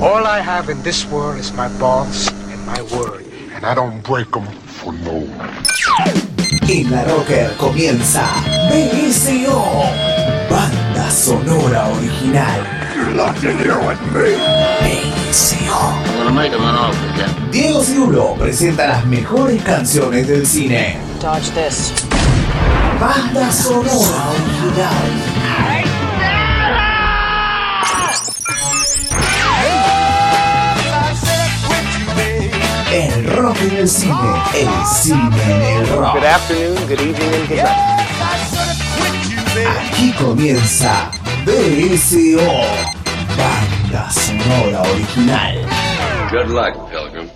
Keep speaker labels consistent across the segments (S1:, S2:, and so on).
S1: All I have in this world is my balls and my word.
S2: And I don't break them for no one.
S3: En la Rocker comienza BSO, banda sonora original.
S2: You're locked in here with me.
S3: BSO.
S4: I'm gonna make him an offer, Captain.
S3: Diego Cirulo presenta las mejores canciones del cine.
S5: Dodge this.
S3: Banda sonora original. El rock en el cine, el cine en el rock.
S6: Good afternoon, good evening, and good night.
S3: Aquí comienza BSO, banda sonora original.
S4: Good luck, Pilgrim.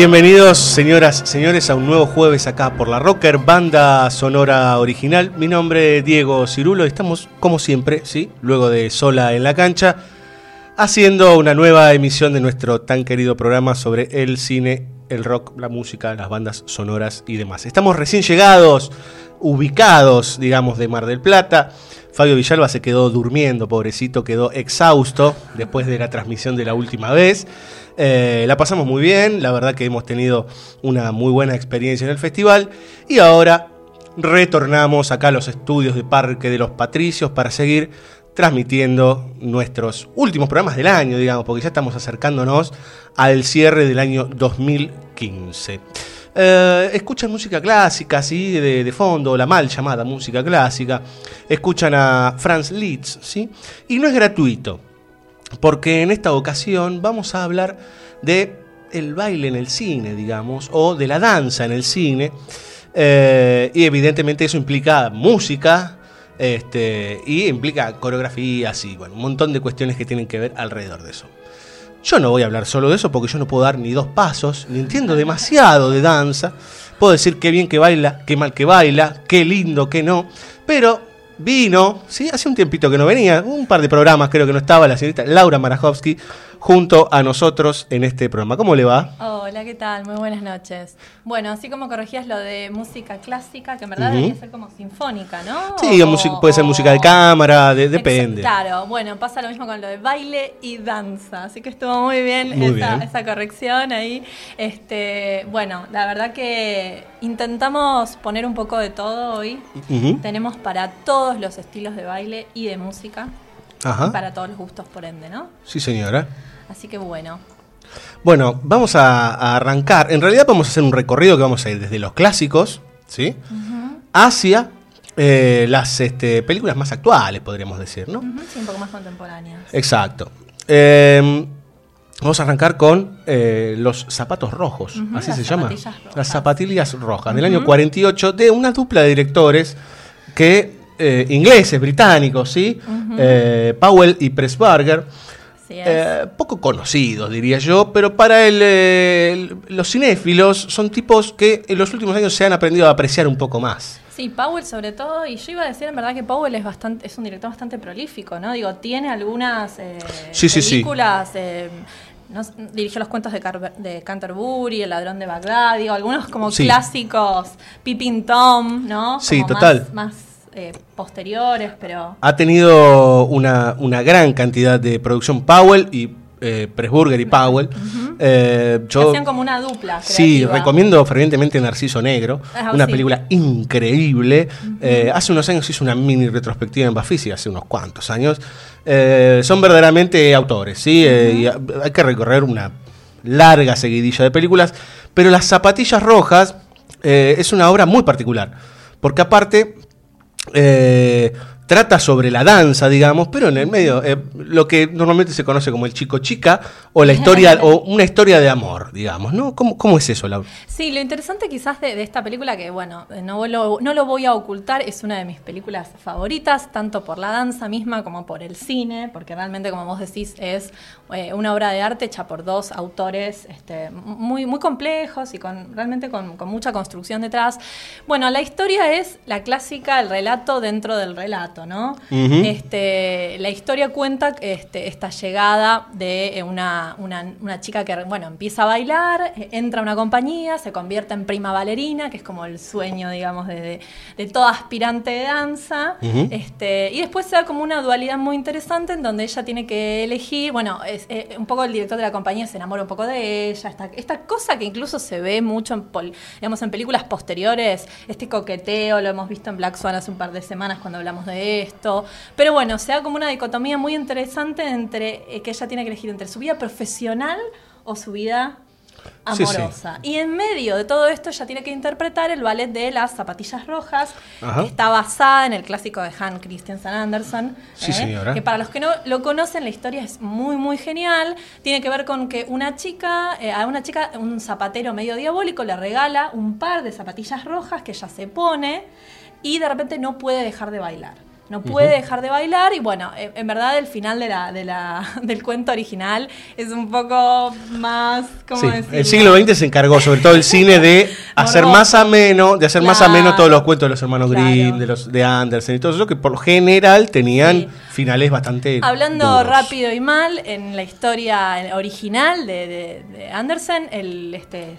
S7: Bienvenidos, señoras, señores, a un nuevo jueves acá por la Rocker, banda sonora original. Mi nombre es Diego Cirulo y estamos, como siempre, ¿sí? luego de Sola en la cancha, haciendo una nueva emisión de nuestro tan querido programa sobre el cine, el rock, la música, las bandas sonoras y demás. Estamos recién llegados, ubicados, digamos, de Mar del Plata. Fabio Villalba se quedó durmiendo, pobrecito, quedó exhausto después de la transmisión de la última vez. Eh, la pasamos muy bien, la verdad que hemos tenido una muy buena experiencia en el festival y ahora retornamos acá a los estudios de Parque de los Patricios para seguir transmitiendo nuestros últimos programas del año, digamos, porque ya estamos acercándonos al cierre del año 2015. Eh, escuchan música clásica, ¿sí? De, de, fondo, la mal llamada música clásica. Escuchan a Franz Liszt, ¿sí? Y no es gratuito porque en esta ocasión vamos a hablar de el baile en el cine, digamos, o de la danza en el cine. Eh, y evidentemente eso implica música este, y implica coreografías y bueno, un montón de cuestiones que tienen que ver alrededor de eso. Yo no voy a hablar solo de eso porque yo no puedo dar ni dos pasos, ni entiendo demasiado de danza. Puedo decir qué bien que baila, qué mal que baila, qué lindo, qué no. Pero vino, ¿sí? hace un tiempito que no venía, un par de programas creo que no estaba la señorita Laura Marajowski junto a nosotros en este programa. ¿Cómo le va?
S8: Hola, ¿qué tal? Muy buenas noches. Bueno, así como corregías lo de música clásica, que en verdad uh -huh. debería ser como sinfónica, ¿no?
S7: Sí, o, puede ser música de cámara, de, depende.
S8: Claro, bueno, pasa lo mismo con lo de baile y danza, así que estuvo muy bien,
S7: Muy
S8: esa,
S7: bien.
S8: esa corrección ahí. Este, bueno, la verdad que intentamos poner un poco de todo hoy.
S7: Uh -huh.
S8: Tenemos para todos los estilos de baile y de música.
S7: Ajá.
S8: Y para todos los gustos, por ende, ¿no?
S7: Sí, señora.
S8: Así que bueno.
S7: Bueno, vamos a, a arrancar. En realidad vamos a hacer un recorrido que vamos a ir desde los clásicos, ¿sí? Hacia eh, las este, películas más actuales, podríamos decir, ¿no?
S8: Sí, un poco más contemporáneas.
S7: Exacto. Eh, vamos a arrancar con eh, los zapatos rojos, así se llama.
S8: rojas.
S7: Las zapatillas rojas, del año 48, de una dupla de directores que eh, ingleses, británicos, ¿sí? Eh, Powell y Pressburger. Eh, poco conocidos, diría yo, pero para el, eh, el- los cinéfilos son tipos que en los últimos años se han aprendido a apreciar un poco más.
S8: Sí, Powell sobre todo, y yo iba a decir en verdad que Powell es bastante, es un director bastante prolífico, ¿no? Digo, tiene algunas eh,
S7: Sí, sí, sí.
S8: películas, eh, no dirigió los cuentos de, Car- de Canterbury, El ladrón de Bagdad, digo, algunos como
S7: Sí.
S8: clásicos, Pippin Tom, ¿no?
S7: Sí, total.
S8: Más, más, eh, posteriores, pero
S7: Ha tenido una, una gran cantidad de producción Powell y eh, Pressburger y Powell. Eh, yo
S8: hacían como una dupla.
S7: Sí, recomiendo fervientemente Narciso Negro,
S8: Ah,
S7: una
S8: sí.
S7: película increíble. Eh, hace unos años hizo una mini retrospectiva en Bafisi, hace unos cuantos años. Son verdaderamente autores, ¿sí? Y ha- hay que recorrer una larga seguidilla de películas, pero Las Zapatillas Rojas es una obra muy particular, porque aparte eh, trata sobre la danza, digamos, pero en el medio, eh, lo que normalmente se conoce como el chico chica o la historia, o una historia de amor, digamos, ¿no? ¿Cómo, cómo es eso, Laura?
S8: Sí, lo interesante quizás de, de esta película, que bueno, no lo, no lo voy a ocultar, es una de mis películas favoritas, tanto por la danza misma como por el cine, porque realmente, como vos decís, es eh, una obra de arte hecha por dos autores este, muy, muy complejos y con realmente con, con mucha construcción detrás. Bueno, la historia es la clásica, el relato dentro del relato, ¿no? Este, la historia cuenta este, esta llegada de eh, una, una- una chica que bueno, empieza a bailar, eh, entra a una compañía, se convierte en prima bailarina, que es como el sueño, digamos, de, de, de toda aspirante de danza. Este, y después se da como una dualidad muy interesante en donde ella tiene que elegir, bueno, es, eh, un poco el director de la compañía se enamora un poco de ella, esta, esta cosa que incluso se ve mucho en, digamos, en películas posteriores, este coqueteo, lo hemos visto en Black Swan hace un par de semanas cuando hablamos de esto. Pero bueno, se da como una dicotomía muy interesante entre eh, que ella tiene que elegir entre su vida profesional o su vida
S7: Sí, sí.
S8: amorosa. Y en medio de todo esto ella tiene que interpretar el ballet de las zapatillas rojas,
S7: Ajá.
S8: que está basada en el clásico de Han Christensen Andersen.
S7: Sí,
S8: ¿eh? Que para los que no lo conocen, la historia es muy, muy genial. Tiene que ver con que una chica, eh, a una chica, un zapatero medio diabólico le regala un par de zapatillas rojas que ella se pone y de repente no puede dejar de bailar. No puede dejar de bailar y bueno, eh, en verdad el final de la, de la, del cuento original es un poco más, ¿cómo
S7: Sí, el siglo XX se encargó, sobre todo el cine, de hacer más ameno, de hacer más
S8: Claro.
S7: ameno todos los cuentos de los hermanos
S8: Claro.
S7: Grimm, de los de Andersen y todo eso, que por lo general tenían
S8: Sí.
S7: Finales bastante.
S8: Hablando
S7: duros.
S8: rápido y mal, en la historia original de, de- de Andersen, el, este,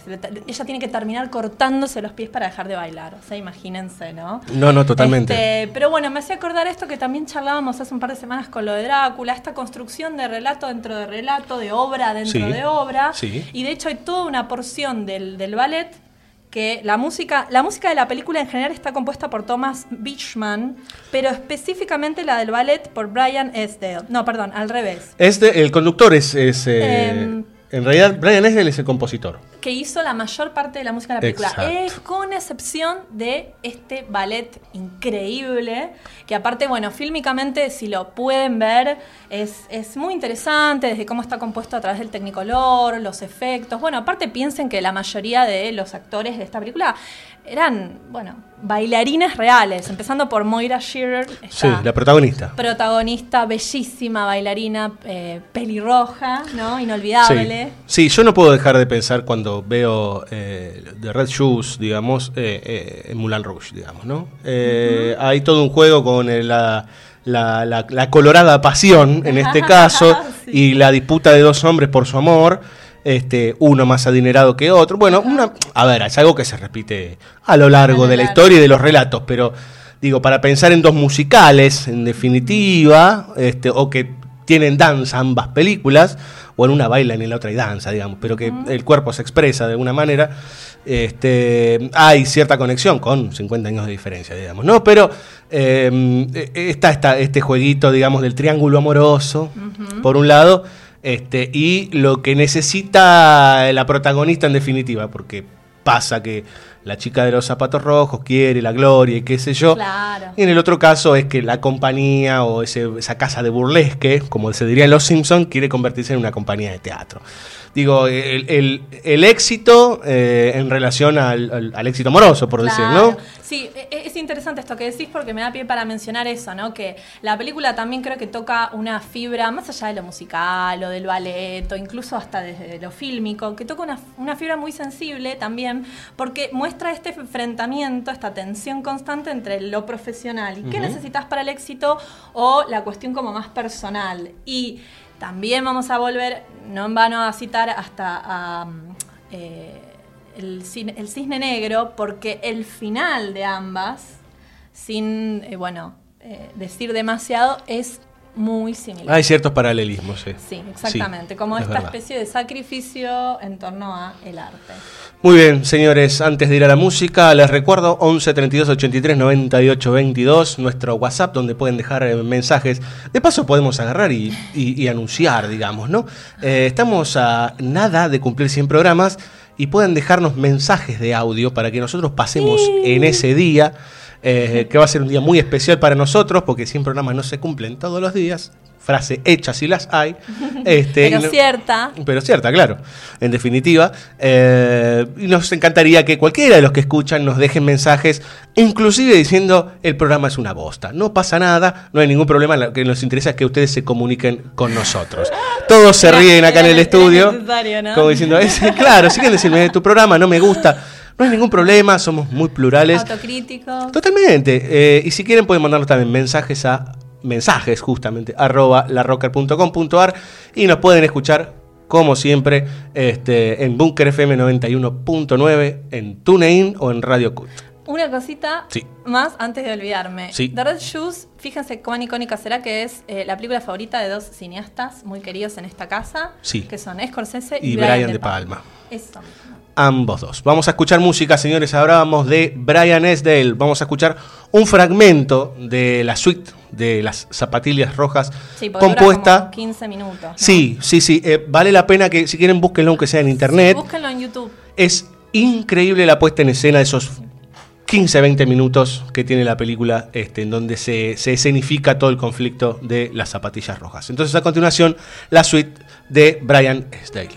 S8: ella tiene que terminar cortándose los pies para dejar de bailar. O sea, imagínense, ¿no?
S7: No, no, totalmente.
S8: Este, pero bueno, me hacía acordar esto que también charlábamos hace un par de semanas con lo de Drácula, esta construcción de relato dentro de relato, de obra dentro
S7: Sí,
S8: de obra.
S7: sí.
S8: Y de hecho hay toda una porción del, del ballet que la música, la música de la película en general está compuesta por Thomas Beechman, pero específicamente la del ballet por Brian Esdale. No, perdón, al revés.
S7: Es de- el conductor es. es, eh,
S8: Em,
S7: en realidad, Brian Esdale es el compositor.
S8: que hizo la mayor parte de la música de la película, eh, con excepción de este ballet increíble, que aparte, bueno, fílmicamente, si lo pueden ver, es, es muy interesante, desde cómo está compuesto a través del Technicolor, los efectos. Bueno, aparte piensen que la mayoría de los actores de esta película eran, bueno, bailarines reales, empezando por Moira Shearer,
S7: Sí, la protagonista.
S8: protagonista, bellísima bailarina, eh, pelirroja, ¿no? Inolvidable.
S7: Sí. Sí, yo no puedo dejar de pensar cuando veo eh, The Red Shoes, digamos, eh, eh, en Moulin Rouge, digamos, ¿no? Eh, Hay todo un juego con eh, la, la- la- la colorada pasión, en este caso,
S8: Sí.
S7: y la disputa de dos hombres por su amor, este, uno más adinerado que otro. Bueno, una, a ver, es algo que se repite a lo largo de la historia y de los relatos, pero digo, para pensar en dos musicales, en definitiva, este, o que tienen danza ambas películas, o en una bailan y en la otra hay danza, digamos, pero que el cuerpo se expresa de alguna manera, este, hay cierta conexión con 50 años de diferencia, digamos, ¿no? Pero eh, está, está este jueguito, digamos, del triángulo amoroso, por un lado, este, y lo que necesita la protagonista en definitiva, porque pasa que la chica de los zapatos rojos quiere la gloria y qué sé yo.
S8: Claro.
S7: Y en el otro caso es que la compañía o ese- esa casa de burlesque, como se diría en Los Simpsons, quiere convertirse en una compañía de teatro. Digo, el, el- el éxito eh, en relación al, al- al éxito amoroso, por decir, ¿no?
S8: Claro. Sí, e- e- es interesante esto que decís porque me da pie para mencionar eso, ¿no? Que la película también creo que toca una fibra, más allá de lo musical o del ballet, o incluso hasta desde lo fílmico, que toca una, una fibra muy sensible también, porque muestra este enfrentamiento, esta tensión constante entre lo profesional y qué necesitas para el éxito o la cuestión como más personal. Y también vamos a volver, no en vano a citar hasta mm, eh, el cisne negro porque el final de ambas, sin, eh, bueno, eh, decir demasiado, es muy similar.
S7: Hay ciertos paralelismos, sí.
S8: sí, exactamente, como
S7: es
S8: esta
S7: verdad.
S8: especie de sacrificio en torno a el arte.
S7: Muy bien, señores, antes de ir a la música, les recuerdo 11 32 83 98 22, nuestro WhatsApp, donde pueden dejar eh, mensajes. De paso, podemos agarrar y, y- y anunciar, digamos, ¿no? Eh, estamos a nada de cumplir 100 programas y pueden dejarnos mensajes de audio para que nosotros pasemos en ese día. Eh, que va a ser un día muy especial para nosotros, porque 100 programas no se cumplen todos los días. Frase hecha si las hay. Este,
S8: Pero
S7: no-
S8: cierta.
S7: pero cierta, claro, en definitiva. Eh, y nos encantaría que cualquiera de los que escuchan nos dejen mensajes, inclusive diciendo el programa es una bosta. No pasa nada, no hay ningún problema, lo que nos interesa es que ustedes se comuniquen con nosotros. Todos se ríen acá en el estudio,
S8: ¿no?
S7: como diciendo, "Es- claro, siguen decirme tu programa, no me gusta. No hay ningún problema, somos muy plurales.
S8: Autocrítico.
S7: Totalmente. eh, y si quieren pueden mandarnos también mensajes a mensajes justamente arroba larrocker.com.ar y nos pueden escuchar como siempre este, en Bunker FM 91.9 en TuneIn o en Radio Cut.
S8: Una cosita
S7: Sí.
S8: más antes de olvidarme.
S7: Sí.
S8: The Red Shoes, fíjense cuán icónica será que es eh, la película favorita de dos cineastas muy queridos en esta casa.
S7: Sí.
S8: Que son Scorsese y,
S7: Y
S8: Brian, De Palma.
S7: Palma.
S8: Eso.
S7: Ambos dos. Vamos a escuchar música, señores. Vamos de Brian Esdale. Vamos a escuchar un fragmento de la suite de las zapatillas rojas
S8: Sí, dura
S7: compuesta.
S8: como 15 minutos. ¿no?
S7: Sí, sí, sí. eh, vale la pena que si quieren búsquenlo aunque sea en internet.
S8: Búsquenlo en YouTube.
S7: Es increíble la puesta en escena de esos 15, 20 minutos que tiene la película, este, en donde se, se escenifica todo el conflicto de las zapatillas rojas. Entonces, a continuación, la suite de Brian Esdale.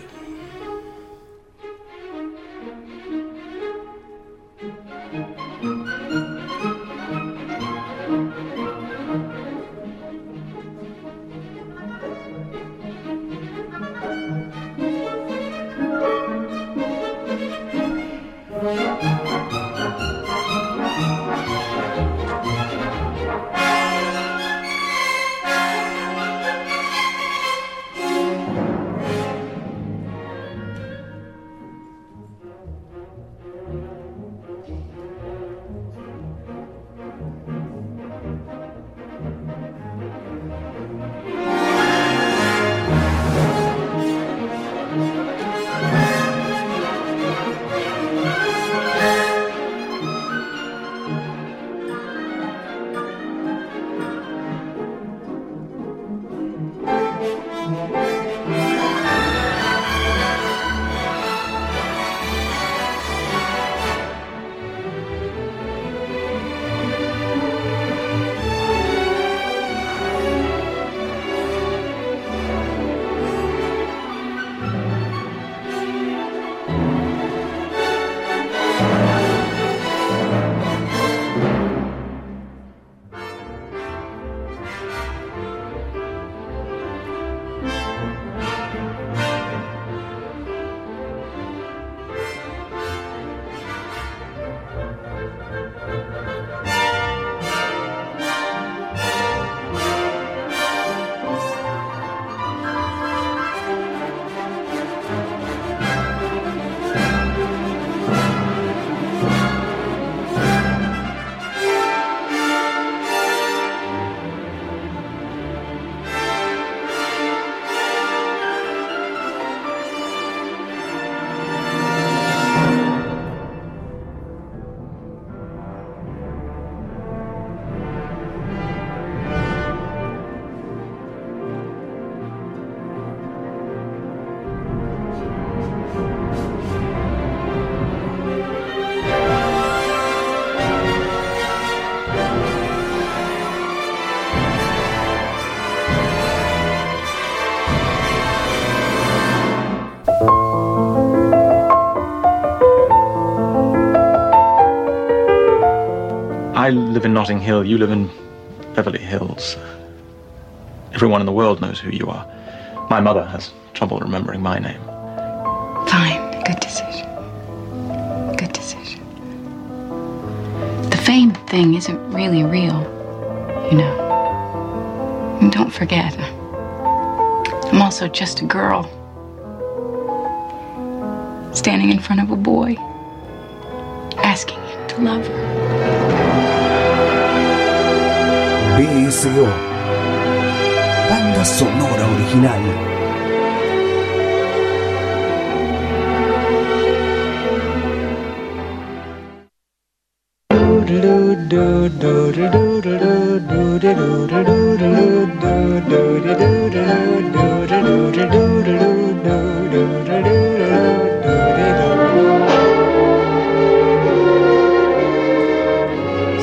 S5: Live in Notting Hill, you live in Beverly Hills. Everyone in the world knows who you are. My mother has trouble remembering my name.
S9: Fine. Good decision. Good decision. The fame thing isn't really real, you know. And don't forget, I'm also just a girl. Standing in front of a boy, asking him to love her.
S3: BSO. Banda sonora original.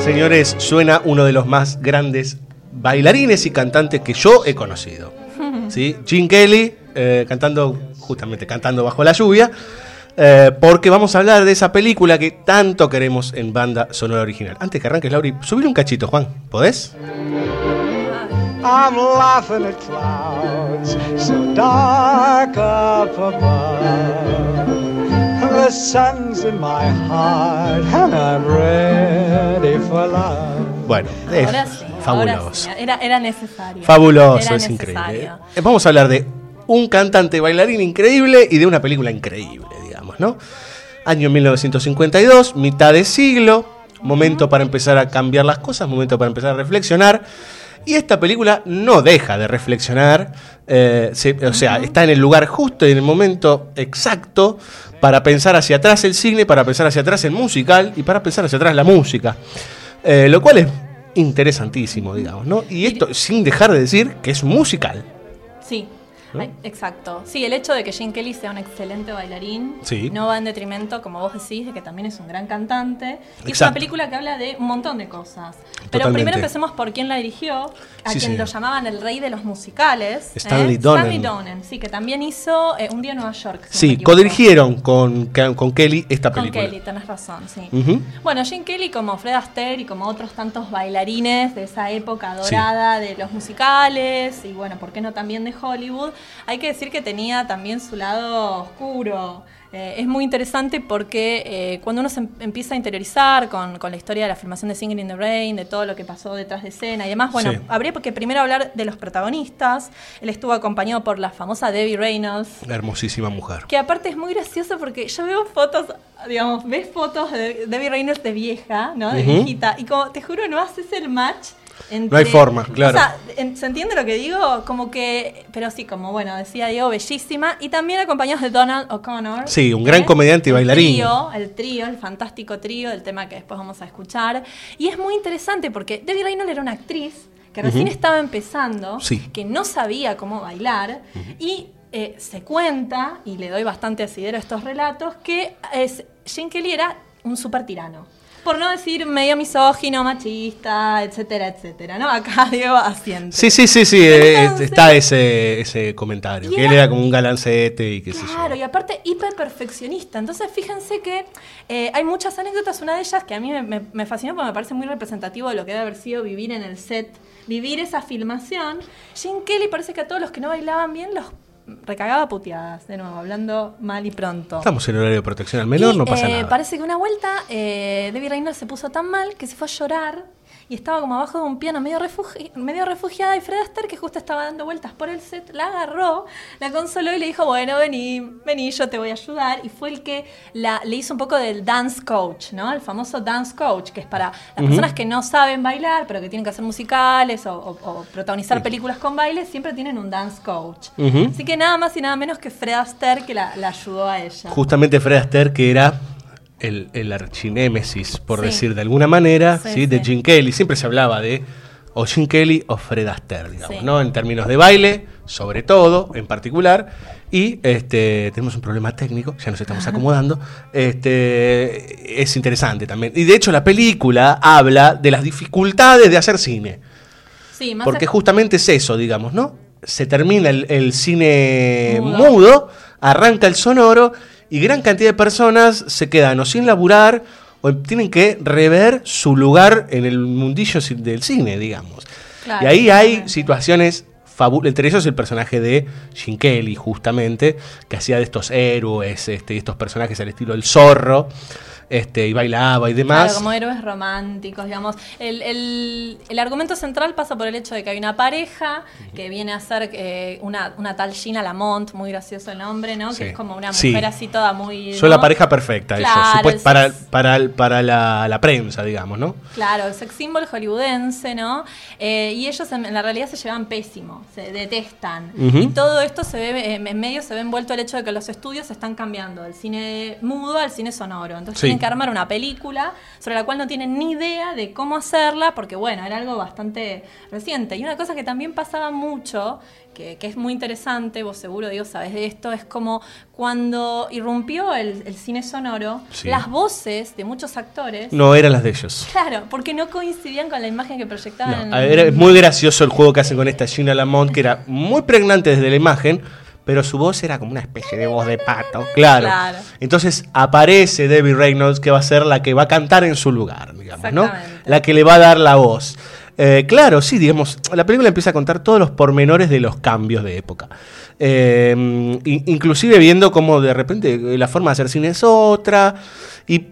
S7: Señores, suena uno de los más grandes bailarines y cantantes que yo he conocido. ¿Sí? Gene Kelly, eh, cantando, justamente cantando bajo la lluvia, eh, porque vamos a hablar de esa película que tanto queremos en banda sonora original. Antes que arranques, Lauri, subir un cachito, Juan, ¿podés?
S10: I'm laughing at clouds so dark up above. The sun's in my heart and I'm ready for love.
S7: Bueno, es
S8: Ahora sí, ahora
S7: fabuloso.
S8: sí, Era, era necesario.
S7: Fabuloso,
S8: Era
S7: es
S8: necesario.
S7: increíble. Eh, Vamos a hablar de un cantante bailarín increíble y de una película increíble, digamos, ¿no? Año 1952, mitad de siglo, momento para empezar a cambiar las cosas, momento para empezar a reflexionar. Y esta película no deja de reflexionar, eh, se- o sea, está en el lugar justo y en el momento exacto para pensar hacia atrás el cine, para pensar hacia atrás el musical y para pensar hacia atrás la música. Eh, lo cual es interesantísimo, digamos, ¿no? Y esto sin dejar de decir que es un musical.
S8: Sí, exacto. Sí, el hecho de que Gene Kelly sea un excelente bailarín
S7: Sí.
S8: no va en detrimento, como vos decís, de que también es un gran cantante. Y es una
S7: Exacto.
S8: película que habla de un montón de cosas. Pero primero empecemos por quién la dirigió, a
S7: Sí,
S8: quien
S7: señor.
S8: lo llamaban el rey de los musicales. ¿eh?
S7: Stanley Donen.
S8: Stanley Donen, sí, que también hizo eh, Un día en Nueva York. si
S7: Sí, codirigieron con, con Kelly esta
S8: Con
S7: película.
S8: Kelly, tenés razón, sí. Bueno, Gene Kelly, como Fred Astaire y como otros tantos bailarines de esa época dorada de los musicales y bueno, ¿por qué no también de Hollywood? Hay que decir que tenía también su lado oscuro. Eh, es muy interesante porque eh, cuando uno se em- empieza a interiorizar con, con la historia de la filmación de Singing in the Rain, de todo lo que pasó detrás de escena y demás, bueno,
S7: Sí.
S8: habría que primero hablar de los protagonistas. Él estuvo acompañado por la famosa Debbie Reynolds,
S7: Hermosísima mujer.
S8: que aparte es muy gracioso porque yo veo fotos, digamos, ves fotos de Debbie Reynolds de vieja, ¿no? De viejita. Y como te juro, no haces el match. Entre,
S7: No hay forma, claro.
S8: O sea, ¿se entiende lo que digo? Como que, pero sí, como bueno, decía Diego, bellísima. Y también acompañados de Donald O'Connor.
S7: Sí, un gran comediante y
S8: El
S7: bailarín.
S8: trío, el trío, el fantástico trío, el tema que después vamos a escuchar. Y es muy interesante porque Debbie Reynolds era una actriz que recién estaba empezando,
S7: Sí.
S8: que no sabía cómo bailar y eh, se cuenta, y le doy bastante asidero a estos relatos, que es, Gene Kelly era un super tirano. Por no decir medio misógino, machista, etcétera, etcétera, ¿no? Acá Diego asiente.
S7: Sí, sí, sí, sí, eh,
S8: Entonces-
S7: está ese, ese comentario. Que él
S8: era-
S7: era como un galancete y qué sé yo.
S8: Claro, y aparte hiper perfeccionista. Entonces, fíjense que eh, hay muchas anécdotas. Una de ellas que a mí me, me- me fascinó porque me parece muy representativo de lo que debe haber sido vivir en el set, vivir esa filmación. Gene Kelly parece que a todos los que no bailaban bien los recagaba puteadas, de nuevo, hablando mal y pronto.
S7: Estamos en horario de protección al menor,
S8: Y,
S7: no pasa
S8: eh,
S7: nada.
S8: Parece que una vuelta eh, Debbie Reynolds se puso tan mal que se fue a llorar y estaba como abajo de un piano medio, refugi- medio refugiada y Fred Astaire, que justo estaba dando vueltas por el set, la agarró, la consoló y le dijo, bueno, vení, vení, yo te voy a ayudar. Y fue el que la, le hizo un poco del dance coach, ¿no? El famoso dance coach, que es para las personas que no saben bailar, pero que tienen que hacer musicales o, o- o protagonizar películas con baile, siempre tienen un dance coach. Así que nada más y nada menos que Fred Astaire que la, la ayudó a ella.
S7: Justamente Fred Astaire, que era el, el archinémesis, por
S8: Sí.
S7: decir de alguna manera,
S8: Sí,
S7: ¿sí? de. Gene Kelly. Siempre se hablaba de o Gene Kelly o Fred Astaire, digamos. ¿no? En términos de baile, sobre todo, en particular. Y este, tenemos un problema técnico, ya nos estamos acomodando. Este, es interesante también. Y de hecho, la película habla de las dificultades de hacer cine.
S8: Sí, más
S7: Porque justamente es eso, digamos, ¿no? Se termina el, el cine
S8: Mudo.
S7: mudo. arranca el sonoro y gran cantidad de personas se quedan o sin laburar o tienen que rever su lugar en el mundillo del cine, digamos.
S8: Claro,
S7: y ahí hay situaciones fabulosas. Entre ellos el personaje de Gene Kelly, justamente, que hacía de estos héroes, este, estos personajes al estilo del zorro, este, y bailaba y demás.
S8: Claro, como héroes románticos, digamos. El, el- el argumento central pasa por el hecho de que hay una pareja que viene a ser eh, una, una tal Gina Lamont, muy gracioso el nombre, ¿no?
S7: Sí.
S8: Que es como una
S7: Sí.
S8: mujer así toda muy...
S7: Son
S8: ¿no?
S7: la pareja perfecta, ellos,
S8: Claro,
S7: supuest-
S8: el
S7: para, para, para la, la prensa, digamos, ¿no?
S8: Claro, el sex symbol hollywoodense, ¿no? Eh, y ellos en, en la realidad se llevan pésimo, se detestan. Y todo esto se ve, eh, en medio se ve envuelto el hecho de que los estudios se están cambiando del cine mudo al cine sonoro. Entonces
S7: Sí.
S8: Tienen que armar una película sobre la cual no tienen ni idea de cómo hacerla, porque bueno, era algo bastante reciente. Y una cosa que también pasaba mucho, que, que es muy interesante, vos seguro, Dios, sabes de esto, es como cuando irrumpió el, el cine sonoro,
S7: Sí.
S8: las voces de muchos actores...
S7: No eran las de ellos.
S8: Claro, porque no coincidían con la imagen que proyectaban.
S7: No,
S8: en-
S7: era es muy gracioso el juego que hacen con esta Gina Lamont, que era muy pregnante desde la imagen, pero su voz era como una especie de voz de pato. Claro.
S8: Claro.
S7: Entonces aparece Debbie Reynolds, que va a ser la que va a cantar en su lugar, digamos, ¿no? La que le va a dar la voz. Eh, claro, sí, digamos, la película empieza a contar todos los pormenores de los cambios de época. Eh, in- inclusive viendo cómo de repente la forma de hacer cine es otra. Y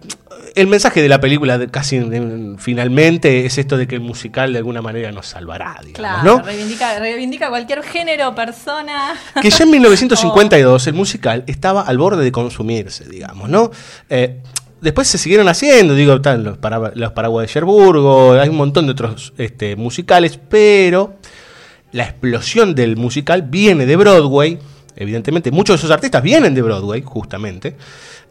S7: el mensaje de la película, de- casi en- finalmente, es esto de que el musical de alguna manera nos salvará, digamos,
S8: Claro,
S7: ¿no?
S8: reivindica, reivindica cualquier género, persona.
S7: Que ya en 1952 el musical estaba al borde de consumirse, digamos, ¿no? Eh, después se siguieron haciendo, digo, están los, para- los Paraguay de Cherburgo, hay un montón de otros este, musicales, pero la explosión del musical viene de Broadway, evidentemente, muchos de esos artistas vienen de Broadway, justamente.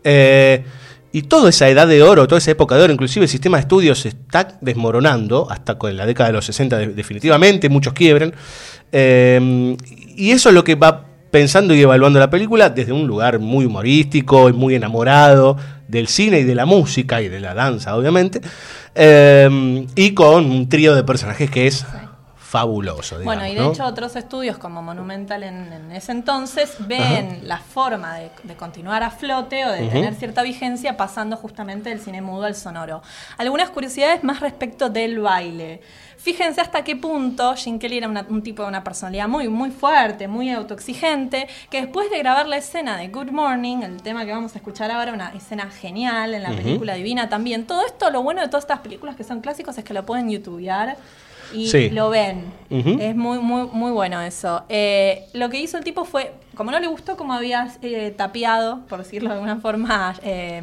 S7: Eh, y toda esa edad de oro, toda esa época de oro, inclusive el sistema de estudios se está desmoronando, hasta con la década de los 60 de- definitivamente, muchos quiebran. Eh, y eso es lo que va pensando y evaluando la película desde un lugar muy humorístico y muy enamorado del cine y de la música y de la danza, obviamente. Eh, y con un trío de personajes que es fabuloso.
S8: Bueno, y de
S7: digamos, ¿no?
S8: hecho otros estudios como Monumental en, en ese entonces ven la forma de, de continuar a flote o de tener cierta vigencia pasando justamente del cine mudo al sonoro. Algunas curiosidades más respecto del baile. Fíjense hasta qué punto Kelly era una- un tipo de una personalidad muy, muy fuerte, muy autoexigente, que después de grabar la escena de Good Morning, el tema que vamos a escuchar ahora, una escena genial en la película Divina también, todo esto, lo bueno de todas estas películas que son clásicos es que lo pueden youtubear y
S7: Sí.
S8: lo ven. Es muy, muy, muy bueno eso. Eh, lo que hizo el tipo fue, como no le gustó como había eh, tapeado, por decirlo de alguna forma, eh,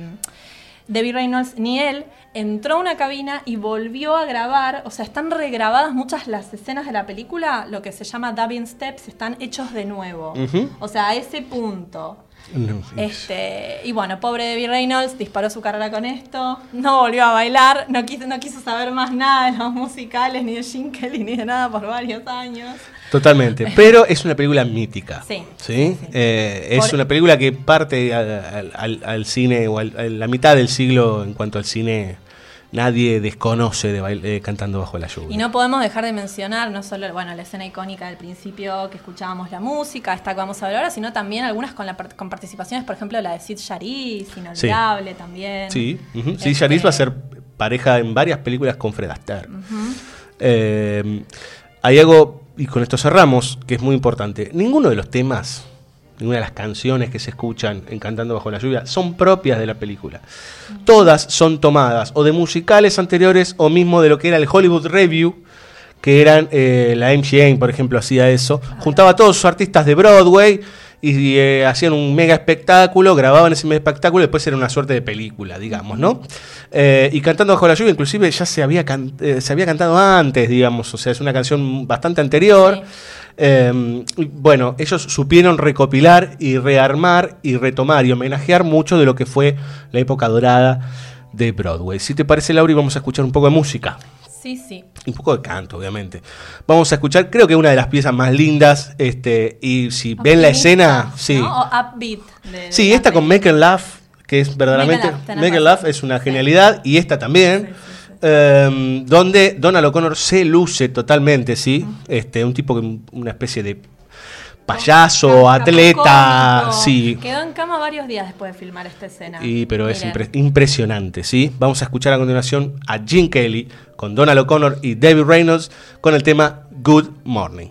S8: Debbie Reynolds, ni él, entró a una cabina y volvió a grabar, o sea, están regrabadas muchas las escenas de la película, lo que se llama dubbing steps, están hechos de nuevo. O sea, a ese punto.
S7: No,
S8: Este, y bueno, pobre Debbie Reynolds disparó su carrera con esto, no volvió a bailar, no quiso, no quiso saber más nada de los musicales, ni de Kelly, ni de nada por varios años.
S7: Totalmente, pero es una película mítica.
S8: Sí,
S7: Eh, es
S8: Por-
S7: una película que parte al, al- al cine o al- a la mitad del siglo en cuanto al cine. Nadie desconoce de bail- eh, cantando bajo la lluvia.
S8: Y no podemos dejar de mencionar no solo bueno, la escena icónica del principio que escuchábamos la música, esta que vamos a ver ahora, sino también algunas con, la, con participaciones, por ejemplo, la de Sid Charisse, inolvidable también.
S7: Sí, ujú. sí,
S8: Este,
S7: va a ser pareja en varias películas con Fred Astaire. Eh, hay algo, y con esto cerramos, que es muy importante. Ninguno de los temas, ninguna de las canciones que se escuchan en Cantando Bajo la Lluvia son propias de la película. Todas son tomadas o de musicales anteriores o mismo de lo que era el Hollywood Review, que eran eh, la MGM, por ejemplo, hacía eso. Juntaba a todos sus artistas de Broadway y eh, hacían un mega espectáculo, grababan ese mega espectáculo y después era una suerte de película, digamos, ¿no? Eh, y Cantando Bajo la Lluvia, inclusive ya se había, se había cantado antes, digamos, o sea, es una canción bastante anterior. Eh, y bueno, ellos supieron recopilar y rearmar y retomar y homenajear mucho de lo que fue la época dorada de Broadway. Si te parece, Lauri, vamos a escuchar un poco de música.
S8: Sí, sí.
S7: Un poco de canto, obviamente. Vamos a escuchar, creo que una de las piezas más lindas, este, y si ven la escena, sí.
S8: ¿no? O upbeat. de-
S7: Sí, esta con. Make and Laugh, que es verdaderamente.
S8: Make and Laugh, tenés
S7: Make and
S8: razón.
S7: Laugh es una genialidad, y esta también. Eh, donde Donald O'Connor se luce totalmente, ¿sí? Este, un tipo que una especie de payaso, atleta,
S8: Cómico.
S7: sí.
S8: Quedó en cama varios días después de filmar esta escena.
S7: Y, pero es impre- impresionante, ¿sí? Vamos a escuchar a continuación a Gene Kelly con Donald O'Connor y Debbie Reynolds con el tema Good Morning.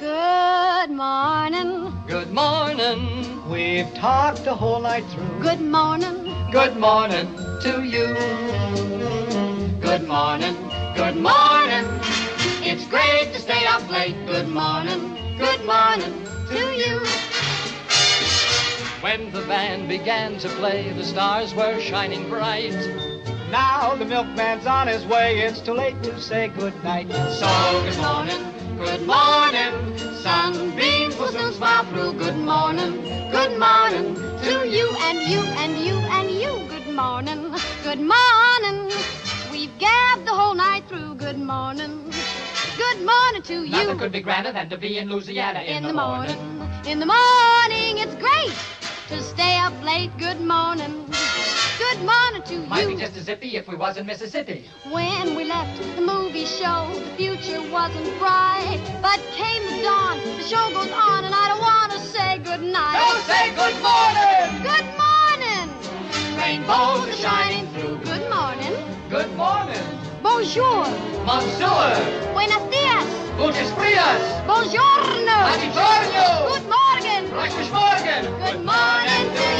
S11: Good morning.
S10: Good morning. We've talked the whole night through.
S11: Good morning.
S10: Good morning to you. Good morning. Good morning.
S11: It's great to stay up late. Good morning. Good morning to you.
S10: When the band began to play, the stars were shining bright. Now the milkman's on his way. It's too late to say good night. So good morning.
S11: Good morning. Sunbeams will soon smile through. Good morning. Good morning to you and you and you and you. Good morning, good morning. We've gabbed the whole night through. Good morning, good morning to you.
S10: Nothing could be grander than to be in Louisiana in,
S11: in the morning. In the morning, it's great to stay up late. Good morning. Good morning to you.
S10: Might be just as zippy if we was in Mississippi.
S11: When we left the movie show, the future wasn't bright. But came the dawn, the show goes on, and I don't want to say good night.
S10: Don't say good morning!
S11: Good morning!
S10: Rainbows are shining through.
S11: Good morning.
S10: Good morning!
S11: Bonjour.
S10: Monsieur!
S11: Buenos dias.
S10: Gutes Frias!
S11: Buongiorno.
S10: Buongiorno.
S11: Good morning.
S10: Gutes Morgen!
S11: Good morning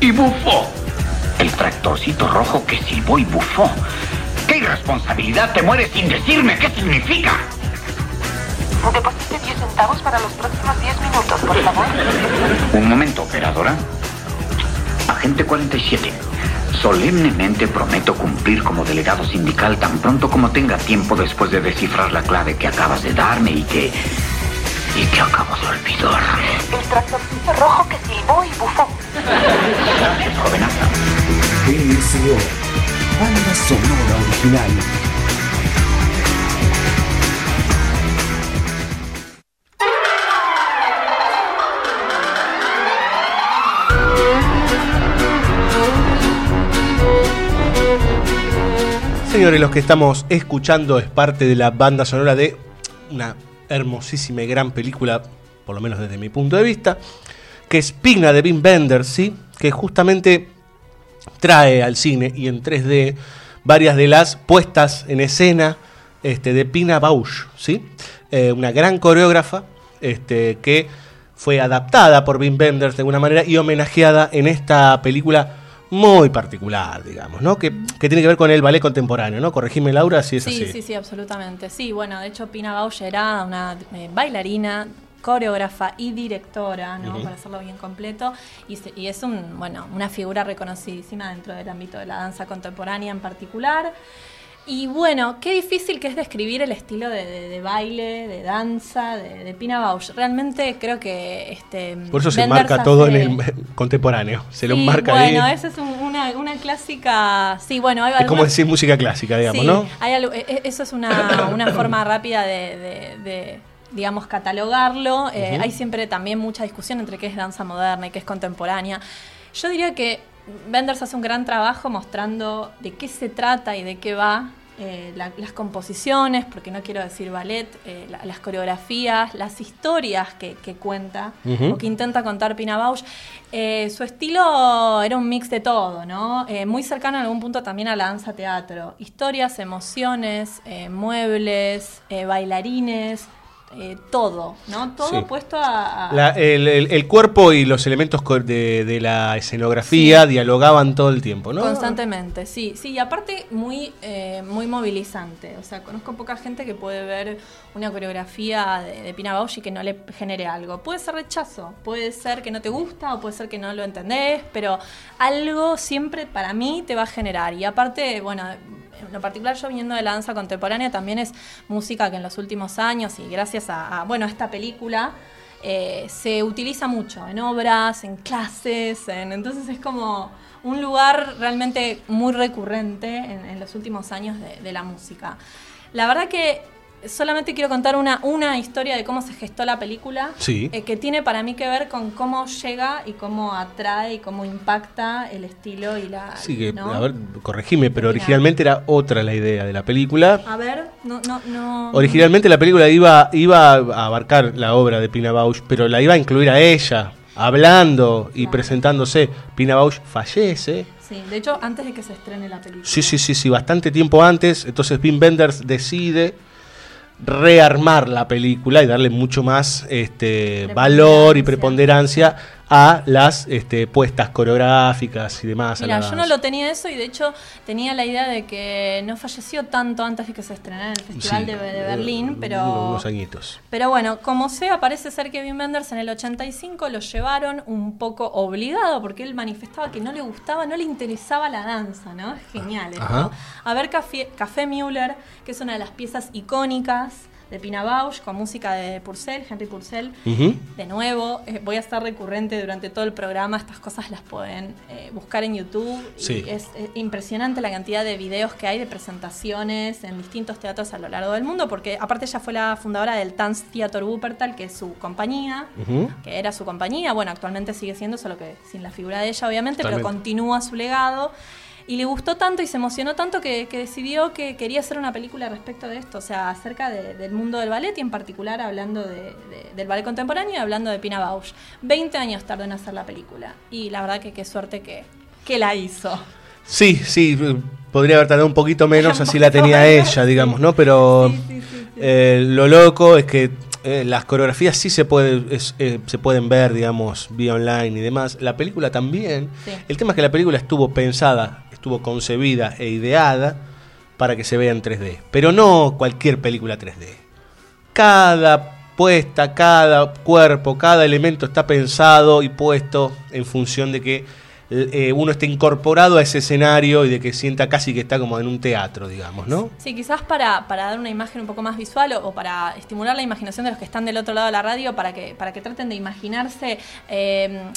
S12: y bufó. El tractorcito rojo que silbó y bufó. ¡Qué irresponsabilidad! Te mueres sin decirme qué significa.
S9: Deposite 10 centavos para los próximos 10 minutos, por favor.
S12: Un momento, operadora. Agente 47. Solemnemente prometo cumplir como delegado sindical tan pronto como tenga tiempo después de descifrar la clave que acabas de darme y que. y que acabo de olvidar.
S9: El tractorcito rojo que
S3: BSO, banda sonora original.
S7: Señores, los que estamos escuchando es parte de la banda sonora de una hermosísima y gran película, por lo menos desde mi punto de vista, que es Pigna de Wim Wenders, ¿sí? que justamente trae al cine y en 3D varias de las puestas en escena este, de Pina Bausch, ¿sí? Eh, una gran coreógrafa este, que fue adaptada por Wim Wenders de alguna manera y homenajeada en esta película muy particular, digamos, ¿no? Que, que tiene que ver con el ballet contemporáneo, ¿no? Corregime, Laura, si es
S8: sí,
S7: así.
S8: sí, sí, absolutamente. Sí, bueno, de hecho Pina Bausch era una eh, bailarina, coreógrafa y directora, ¿no? Para hacerlo bien completo. Y, se- y es un, bueno, una figura reconocidísima dentro del ámbito de la danza contemporánea en particular. Y bueno, qué difícil que es describir el estilo de, de- de baile, de danza, de, de Pina Bausch. Realmente creo que este
S7: Por eso se marca todo en el contemporáneo. Se lo
S8: Sí,
S7: marca
S8: bueno,
S7: ahí.
S8: esa es un- una, una clásica. Sí, bueno, hay
S7: Es como decir música clásica, digamos,
S8: Sí,
S7: ¿no?
S8: hay algo- e- e- eso es una, una forma rápida de, digamos, catalogarlo. Eh. Hay siempre también mucha discusión entre qué es danza moderna y qué es contemporánea. Yo diría que Wenders hace un gran trabajo mostrando de qué se trata y de qué va. eh, la- las composiciones, porque no quiero decir ballet, eh, la- las coreografías, las historias que, que cuenta o que intenta contar Pina Bausch. Eh, su estilo era un mix de todo, ¿no? Muy cercano en algún punto también a la danza teatro. Historias, emociones, muebles, bailarines, eh, todo, ¿no? Todo
S7: Sí.
S8: puesto a... a-
S7: La- el, el- el cuerpo y los elementos de, de la escenografía dialogaban todo el tiempo, ¿no?
S8: Constantemente, sí, sí, y aparte muy, eh, muy movilizante. O sea, conozco poca gente que puede ver una coreografía de, de Pina Bausch y que no le genere algo. Puede ser rechazo, puede ser que no te gusta o puede ser que no lo entendés, pero algo siempre para mí te va a generar. Y aparte, bueno, en lo particular yo viniendo de la danza contemporánea, también es música que en los últimos años y gracias a, bueno, a esta película eh, se utiliza mucho en obras, en clases, en- entonces es como un lugar realmente muy recurrente en, los últimos años de la música. La verdad que solamente quiero contar una, una historia de cómo se gestó la película,
S7: Sí.
S8: eh, que tiene para mí que ver con cómo llega y cómo atrae y cómo impacta el estilo y la...
S7: Sí, que,
S8: ¿no?
S7: a ver, corregime, pero originalmente era otra la idea de la película.
S8: A ver, no, no, no...
S7: Originalmente la película iba, iba a abarcar la obra de Pina Bausch, pero la iba a incluir a ella, hablando y presentándose. Pina Bausch fallece.
S8: Sí, de hecho, antes de que se estrene la película.
S7: Sí, sí, sí, sí, bastante tiempo antes. Entonces Wim Wenders decide rearmar la película y darle mucho más este, valor y preponderancia a las este, puestas coreográficas y demás.
S8: Mira, yo no lo tenía eso y de hecho tenía la idea de que no falleció tanto antes de que se estrenara en el Festival
S7: Sí,
S8: de, de
S7: eh,
S8: Berlín, pero...
S7: Unos añitos.
S8: Pero bueno, como sea, parece ser que Wim Wenders en el 85 lo llevaron un poco obligado porque él manifestaba que no le gustaba, no le interesaba la danza, ¿no? Es genial.
S7: Ajá.
S8: A ver Café, Café Müller, que es una de las piezas icónicas de Pina Bausch con música de Purcell, Henry Purcell. De nuevo, eh, voy a estar recurrente durante todo el programa. Estas cosas las pueden eh, buscar en YouTube. y
S7: Sí.
S8: es, impresionante la cantidad de videos que hay de presentaciones en distintos teatros a lo largo del mundo, porque aparte ella fue la fundadora del Tanztheater Wuppertal, que es su compañía, que era su compañía. Bueno, actualmente sigue siendo, solo que sin la figura de ella, obviamente, pero continúa su legado. Y le gustó tanto y se emocionó tanto que, que decidió que quería hacer una película respecto de esto, o sea, acerca de- del mundo del ballet y en particular hablando de- de- del ballet contemporáneo y hablando de Pina Bausch. 20 años tardó en hacer la película y la verdad que qué suerte que, que la hizo.
S7: Sí, sí, podría haber tardado un poquito menos, así la tenía ella, digamos, ¿no? Pero eh, lo loco es que eh, las coreografías sí se, puede, es, eh, se pueden ver, digamos, vía online y demás. La película también. El tema es que la película estuvo pensada, concebida e ideada para que se vea en 3D. Pero no cualquier película 3D. Cada puesta, cada cuerpo, cada elemento está pensado y puesto en función de que eh, uno esté incorporado a ese escenario y de que sienta casi que está como en un teatro, digamos, ¿no?
S8: Sí, quizás para, para dar una imagen un poco más visual o, o para estimular la imaginación de los que están del otro lado de la radio, para que, para que traten de imaginarse. eh,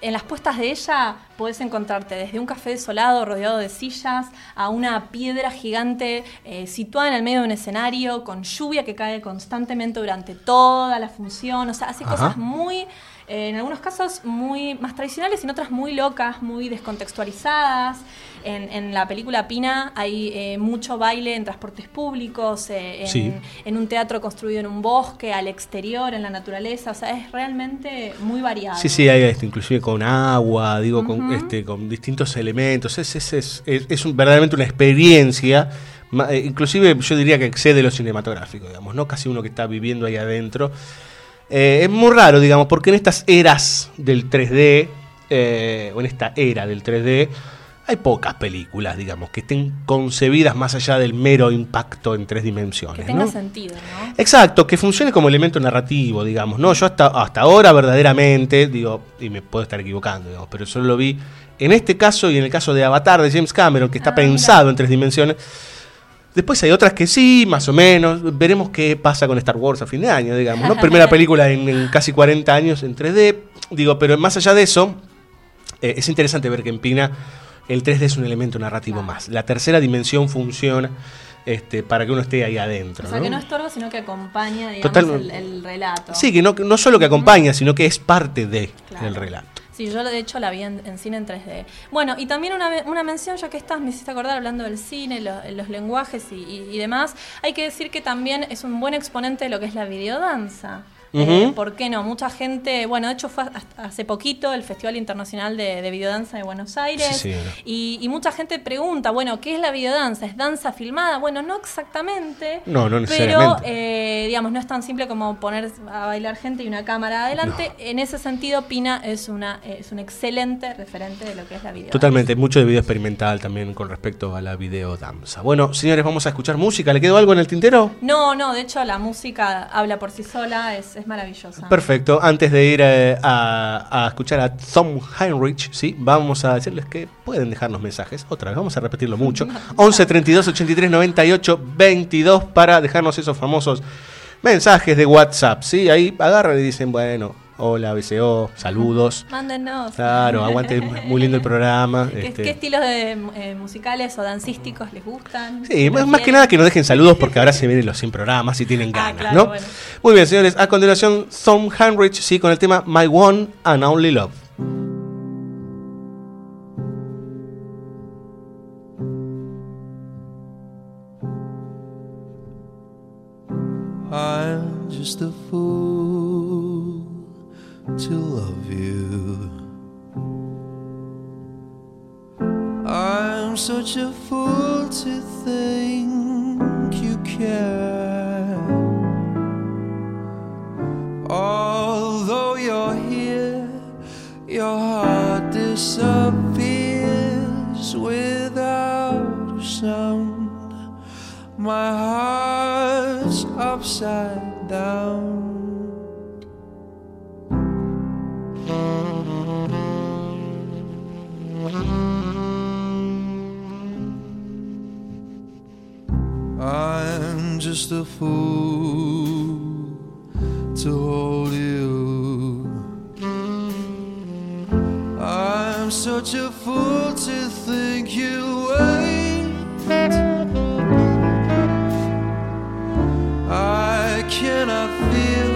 S8: en las puestas de ella podés encontrarte desde un café desolado rodeado de sillas a una piedra gigante eh, situada en el medio de un escenario con lluvia que cae constantemente durante toda la función. O sea, hace
S7: Ajá.
S8: cosas muy, eh, en algunos casos muy más tradicionales y en otras muy locas, muy descontextualizadas. En, en la película Pina hay eh, mucho baile en transportes públicos, eh, en,
S7: Sí.
S8: en un teatro construido en un bosque, al exterior, en la naturaleza. O sea, es realmente muy variado.
S7: Sí, sí, hay este, inclusive con agua, digo, con, este, con distintos elementos. Es, es, es, es- es un- verdaderamente una experiencia, eh, inclusive yo diría que excede lo cinematográfico, digamos, ¿no? Casi uno que está viviendo ahí adentro. Eh, es muy raro, digamos, porque en estas eras del 3D, eh, o en esta era del 3D, hay pocas películas, digamos, que estén concebidas más allá del mero impacto en tres dimensiones.
S8: Que tenga
S7: ¿no?
S8: sentido, ¿no?
S7: Exacto, que funcione como elemento narrativo, digamos. No, yo hasta, hasta ahora verdaderamente, digo, y me puedo estar equivocando, digamos, pero solo lo vi en este caso y en el caso de Avatar de James Cameron, que está
S8: Ah,
S7: pensado en tres dimensiones. Después hay otras que sí, más o menos. Veremos qué pasa con Star Wars a fin de año, digamos. ¿no? Primera película en, en casi 40 años en 3D. Digo, pero más allá de eso, eh, es interesante ver que en Pina el 3D es un elemento narrativo más. La tercera dimensión funciona este, para que uno esté ahí adentro.
S8: O sea,
S7: ¿no?
S8: que no estorba, sino que acompaña, digamos,
S7: Total-
S8: el, el relato.
S7: Sí, que no, no solo que acompaña, sino que es parte de
S8: Claro.
S7: el relato.
S8: Sí, yo de hecho la vi en, cine en 3D. Bueno, y también una, una mención, ya que estás, me hiciste acordar hablando del cine, lo- los lenguajes y, y- y demás, hay que decir que también es un buen exponente de lo que es la videodanza. Eh,
S7: Ujú.
S8: ¿Por qué no? Mucha gente, bueno, de hecho fue hace poquito el Festival Internacional de, de Videodanza de Buenos Aires
S7: Sí,
S8: y, y mucha gente pregunta, bueno, ¿qué es la videodanza? ¿Es danza filmada? Bueno, no exactamente.
S7: No, no
S8: Pero, eh, digamos, no es tan simple como poner a bailar gente y una cámara adelante. En ese sentido, Pina es una es un excelente referente de lo que es la videodanza.
S7: Totalmente, mucho de video experimental también con respecto a la videodanza. Bueno, señores, vamos a escuchar música. ¿Le quedó algo en el tintero?
S8: No, no, de hecho la música habla por sí sola, es, es es maravillosa.
S7: Perfecto. Antes de ir eh, a, a escuchar a Tom Heinrich, ¿sí? vamos a decirles que pueden dejarnos mensajes. Otra vez, vamos a repetirlo mucho. 11 32 83 98 22 para dejarnos esos famosos mensajes de WhatsApp. ¿sí? Ahí agarran y dicen, bueno, hola BCO, saludos.
S8: Mándenos.
S7: Claro, aguante, muy lindo el programa.
S8: ¿Qué,
S7: este.
S8: qué estilos de, eh, musicales o dancísticos les gustan?
S7: Sí, más,
S8: ¿Los
S7: más que nada que nos dejen saludos porque ahora se vienen los 100 programas y tienen ganas,
S8: claro,
S7: ¿no?
S8: bueno.
S7: Muy bien, señores. A continuación, Tom Heinrich, sí, con el tema My One and Only Love.
S13: I'm just a fool to love you. I'm such a fool to think you care. Although you're here, your heart disappears without a sound. My heart's upside down. I'm just a fool to hold you. I'm such a fool to think you wait. I cannot feel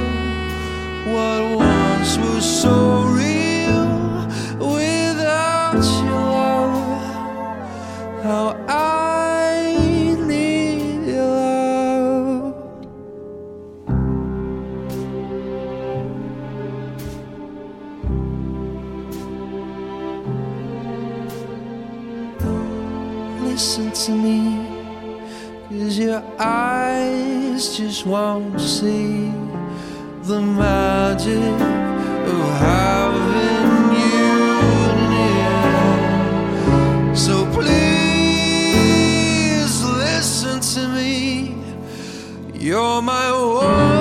S13: what once was so Listen to me. Cause your eyes just won't see the magic of having you near. So please listen to me. You're my one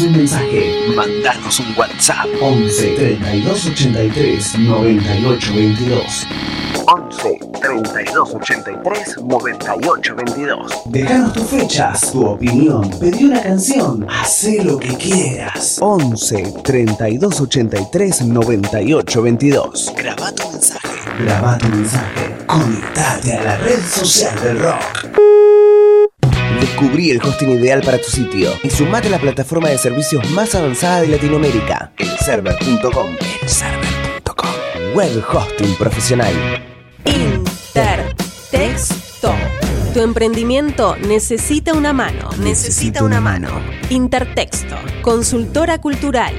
S14: Un mensaje.
S15: Mandanos un WhatsApp.
S14: 11 32 83 98 22.
S15: 11 32 83 98 22.
S14: Dejanos tus fechas, tu opinión, pedí una canción, hacé lo que quieras.
S15: 11 32 83 98 22.
S14: Graba tu mensaje. Graba tu mensaje. Conectate a la red social del rock.
S3: Descubrí el hosting ideal para tu sitio y sumate a la plataforma de servicios más avanzada de Latinoamérica, elserver.com. Elserver.com. Web hosting profesional.
S16: Intertexto. Tu emprendimiento necesita una mano. Necesita una mano. Intertexto. Consultora cultural.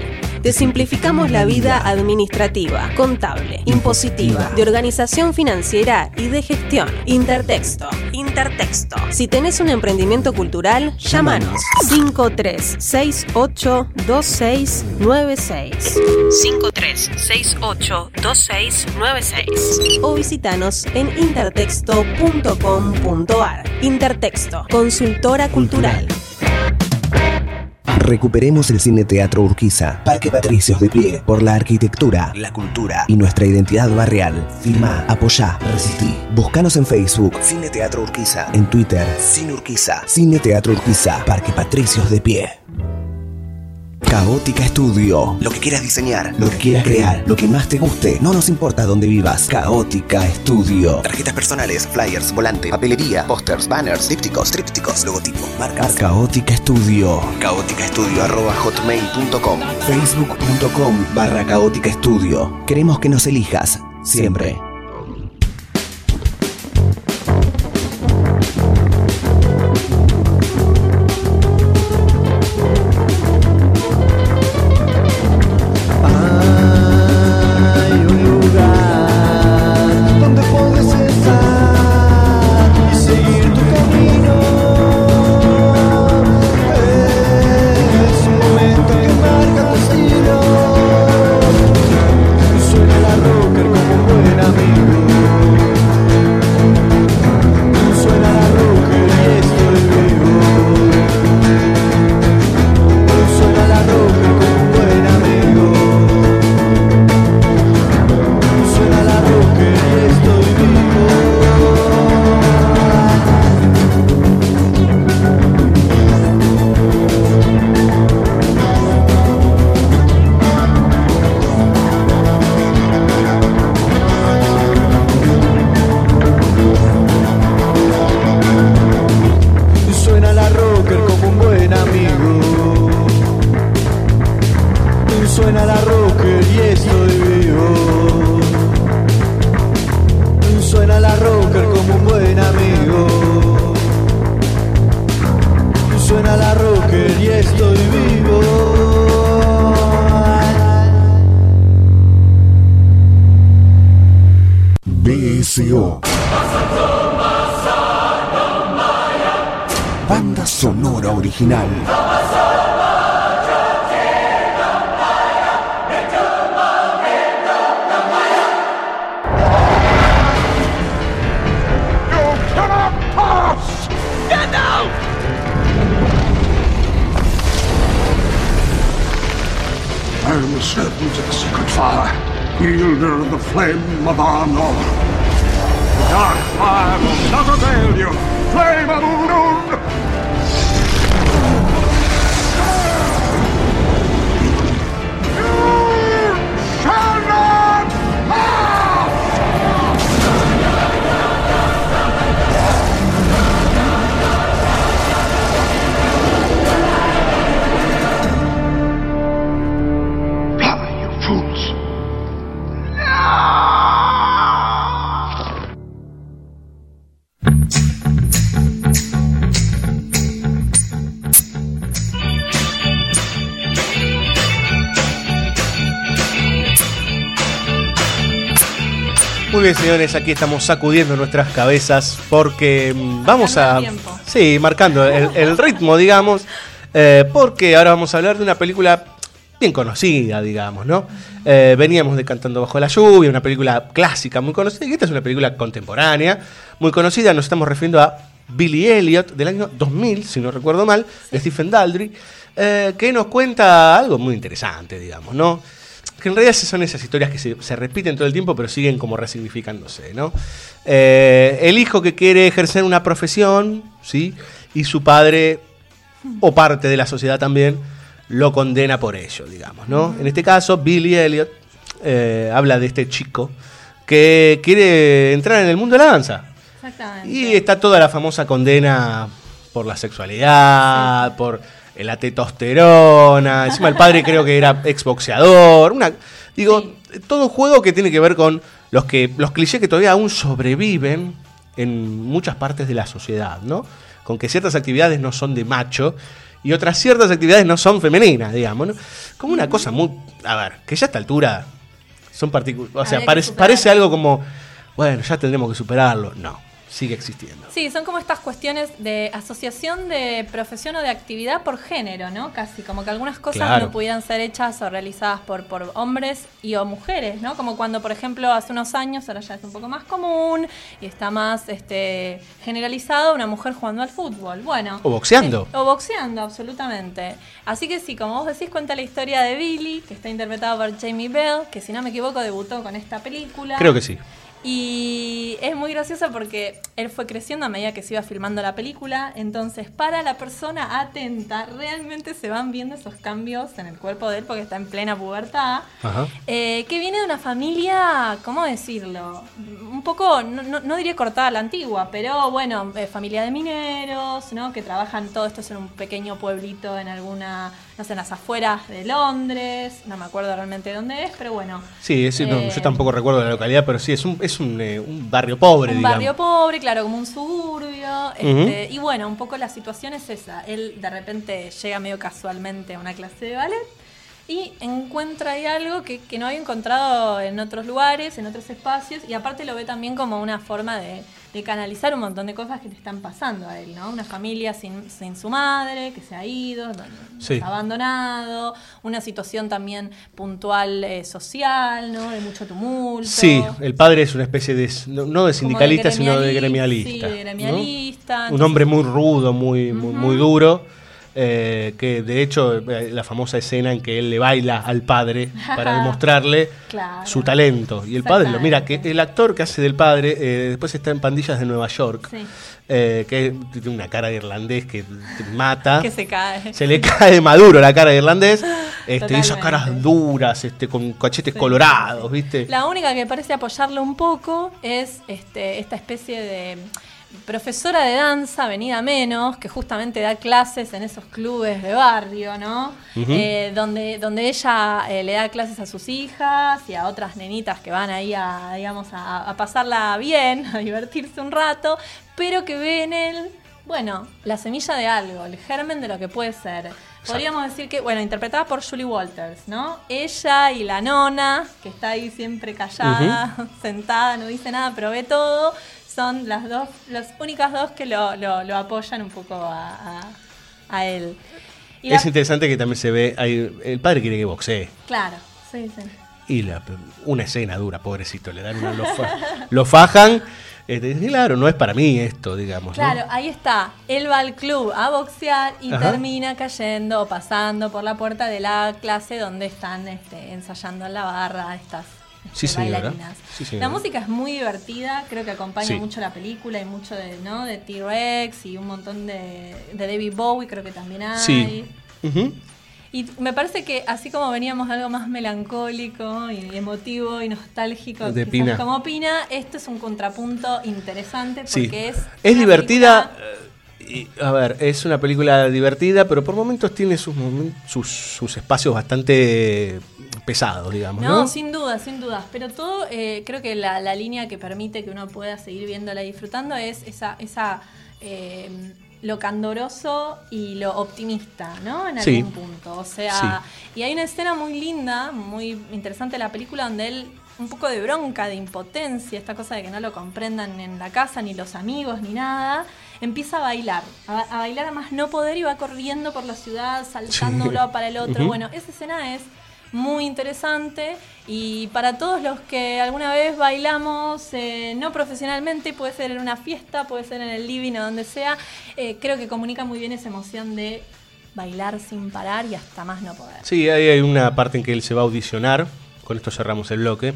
S16: Te simplificamos la vida administrativa, contable, impositiva, de organización financiera y de gestión. Intertexto. Intertexto. Si tenés un emprendimiento cultural, llámanos 53682696. 53682696 o visitanos en intertexto.com.ar. Intertexto, consultora cultural.
S3: Recuperemos el Cine Teatro Urquiza. Parque Patricios de pie. Por la arquitectura, la cultura y nuestra identidad barrial. Firma, apoyá, resistí. Búscanos en Facebook. Cine Teatro Urquiza. En Twitter. Cine Urquiza. Cine Teatro Urquiza. Parque Patricios de pie. Caótica Estudio. Lo que quieras diseñar, lo que quieras crear, lo que más te guste. No nos importa dónde vivas. Caótica Estudio. Tarjetas personales, flyers, volante, papelería, pósters, banners, dípticos, trípticos, logotipos, marcas. Caótica Estudio. Caótica Estudio arroba hotmail.com. Facebook.com barra Caótica Estudio. Queremos que nos elijas. Siempre.
S7: Bien, señores, aquí estamos sacudiendo nuestras cabezas porque mm, vamos a. Sí, marcando el, el ritmo, digamos. eh, porque ahora vamos a hablar de una película bien conocida, digamos, ¿no? Eh, veníamos de Cantando Bajo la Lluvia, una película clásica muy conocida, y esta es una película contemporánea, muy conocida. Nos estamos refiriendo a Billy Elliot del año 2000, si no recuerdo mal, de Stephen Daldry, eh, que nos cuenta algo muy interesante, digamos, ¿no? Que en realidad son esas historias que se, se repiten todo el tiempo, pero siguen como resignificándose, ¿no? Eh, el hijo que quiere ejercer una profesión, ¿sí? Y su padre, o parte de la sociedad también, lo condena por ello, digamos, ¿no? En este caso, Billy Elliot eh, habla de este chico que quiere entrar en el mundo de la danza.
S8: Exactamente.
S7: Y está toda la famosa condena por la sexualidad, por la testosterona. Encima el padre creo que era exboxeador. Una, digo, todo un juego que tiene que ver con los que los clichés que todavía aún sobreviven en muchas partes de la sociedad, ¿no? Con que ciertas actividades no son de macho y otras ciertas actividades no son femeninas, digamos, ¿no? Como una cosa muy, a ver, que ya a esta altura son particulares, o sea, parece, parece algo como, bueno, ya tendremos que superarlo. No, sigue existiendo.
S8: Sí, son como estas cuestiones de asociación de profesión o de actividad por género, ¿no? Casi como que algunas cosas
S7: Claro.
S8: no pudieran ser hechas o realizadas por, por hombres y o mujeres, ¿no? Como cuando, por ejemplo, hace unos años, ahora ya es un poco más común y está más este, generalizado una mujer jugando al fútbol. Bueno.
S7: O boxeando.
S8: eh, o boxeando, absolutamente. Así que sí, como vos decís, cuenta la historia de Billy, que está interpretado por Jamie Bell, que si no me equivoco debutó con esta película.
S7: Creo que sí.
S8: Y es muy gracioso porque él fue creciendo a medida que se iba filmando la película. Entonces, para la persona atenta, realmente se van viendo esos cambios en el cuerpo de él porque está en plena pubertad. Eh, que viene de una familia, ¿cómo decirlo? Un poco, no, no- no diría cortada a la antigua, pero bueno, eh, familia de mineros, ¿no? Que trabajan todo esto es en un pequeño pueblito en alguna, no sé, en las afueras de Londres. No me acuerdo realmente dónde es, pero bueno.
S7: Sí, es- no,
S8: Eh,
S7: yo tampoco recuerdo la localidad, pero sí, es un, es un, eh, un barrio pobre,
S8: un
S7: digamos.
S8: barrio pobre, claro, como un suburbio. Este, y bueno, un poco la situación es esa. Él de repente llega medio casualmente a una clase de ballet y encuentra ahí algo que, que no había encontrado en otros lugares, en otros espacios. Y aparte lo ve también como una forma de, de canalizar un montón de cosas que le están pasando a él, ¿no? Una familia sin, sin su madre, que se ha ido,
S7: Sí.
S8: abandonado, una situación también puntual eh, social, ¿no? De mucho tumulto.
S7: Sí, el padre es una especie de, no, no de sindicalista, sino de
S8: gremiali-
S7: gremialista.
S8: sí, de
S7: ¿no?
S8: gremialista,
S7: Un hombre muy rudo, muy, muy, muy duro, eh, que de hecho eh, la famosa escena en que él le baila al padre para demostrarle
S8: Claro.
S7: su talento. Y el padre lo mira, que el actor que hace del padre eh, después está en Pandillas de Nueva York,
S8: Sí.
S7: eh, que tiene una cara de irlandés que te mata.
S8: Que se cae.
S7: Se le cae maduro la cara de irlandés. Este, y esas caras duras, este, con cachetes colorados, ¿viste?
S8: La única que parece apoyarlo un poco es este, esta especie de profesora de danza, venida menos, que justamente da clases en esos clubes de barrio, ¿no? Eh, donde, donde ella eh, le da clases a sus hijas y a otras nenitas que van ahí a, digamos, a, a pasarla bien, a divertirse un rato, pero que ve en él, bueno, la semilla de algo, el germen de lo que puede ser. Podríamos decir que, bueno, interpretada por Julie Walters, ¿no? Ella y la nona, que está ahí siempre callada, sentada, no dice nada, pero ve todo, son las dos, las únicas dos que lo, lo- lo apoyan un poco a, a- a él. Y la-
S7: Es interesante que también se ve, el padre quiere que boxee.
S8: Claro, sí, sí.
S7: Y la- una escena dura, pobrecito, le dan una, lo, fa- lo fajan. este, claro, no es para mí esto, digamos. ¿no?
S8: Claro, ahí está. Él va al club a boxear y
S7: Ajá.
S8: termina cayendo o pasando por la puerta de la clase donde están este, ensayando en la barra estas
S7: Sí, señora. Sí, señora.
S8: La música es muy divertida, creo que acompaña
S7: Sí.
S8: mucho la película y mucho de, ¿no? de T-Rex y un montón de, de David Bowie, creo que también hay.
S7: Sí.
S8: Y me parece que así como veníamos de algo más melancólico y emotivo y nostálgico,
S7: De Pina.
S8: como Pina, esto es un contrapunto interesante
S7: Sí.
S8: porque es
S7: Es divertida. Y, a ver, es una película divertida, pero por momentos tiene sus, sus, sus espacios bastante pesados, digamos.
S8: No,
S7: No,
S8: sin duda, sin dudas. Pero todo, eh, creo que la, la línea que permite que uno pueda seguir viéndola y disfrutando es esa, esa eh, lo candoroso y lo optimista, ¿no? En
S7: Sí.
S8: algún punto. O sea, y hay una escena muy linda, muy interesante de la película, donde él, un poco de bronca, de impotencia, esta cosa de que no lo comprendan en la casa, ni los amigos, ni nada, empieza a bailar. A, a bailar a más no poder y va corriendo por la ciudad, saltando de un lado para el otro. Bueno, esa escena es muy interesante y para todos los que alguna vez bailamos, eh, no profesionalmente, puede ser en una fiesta, puede ser en el living o donde sea, eh, creo que comunica muy bien esa emoción de bailar sin parar y hasta más no poder.
S7: Sí, ahí hay una parte en que él se va a audicionar. Con esto cerramos el bloque.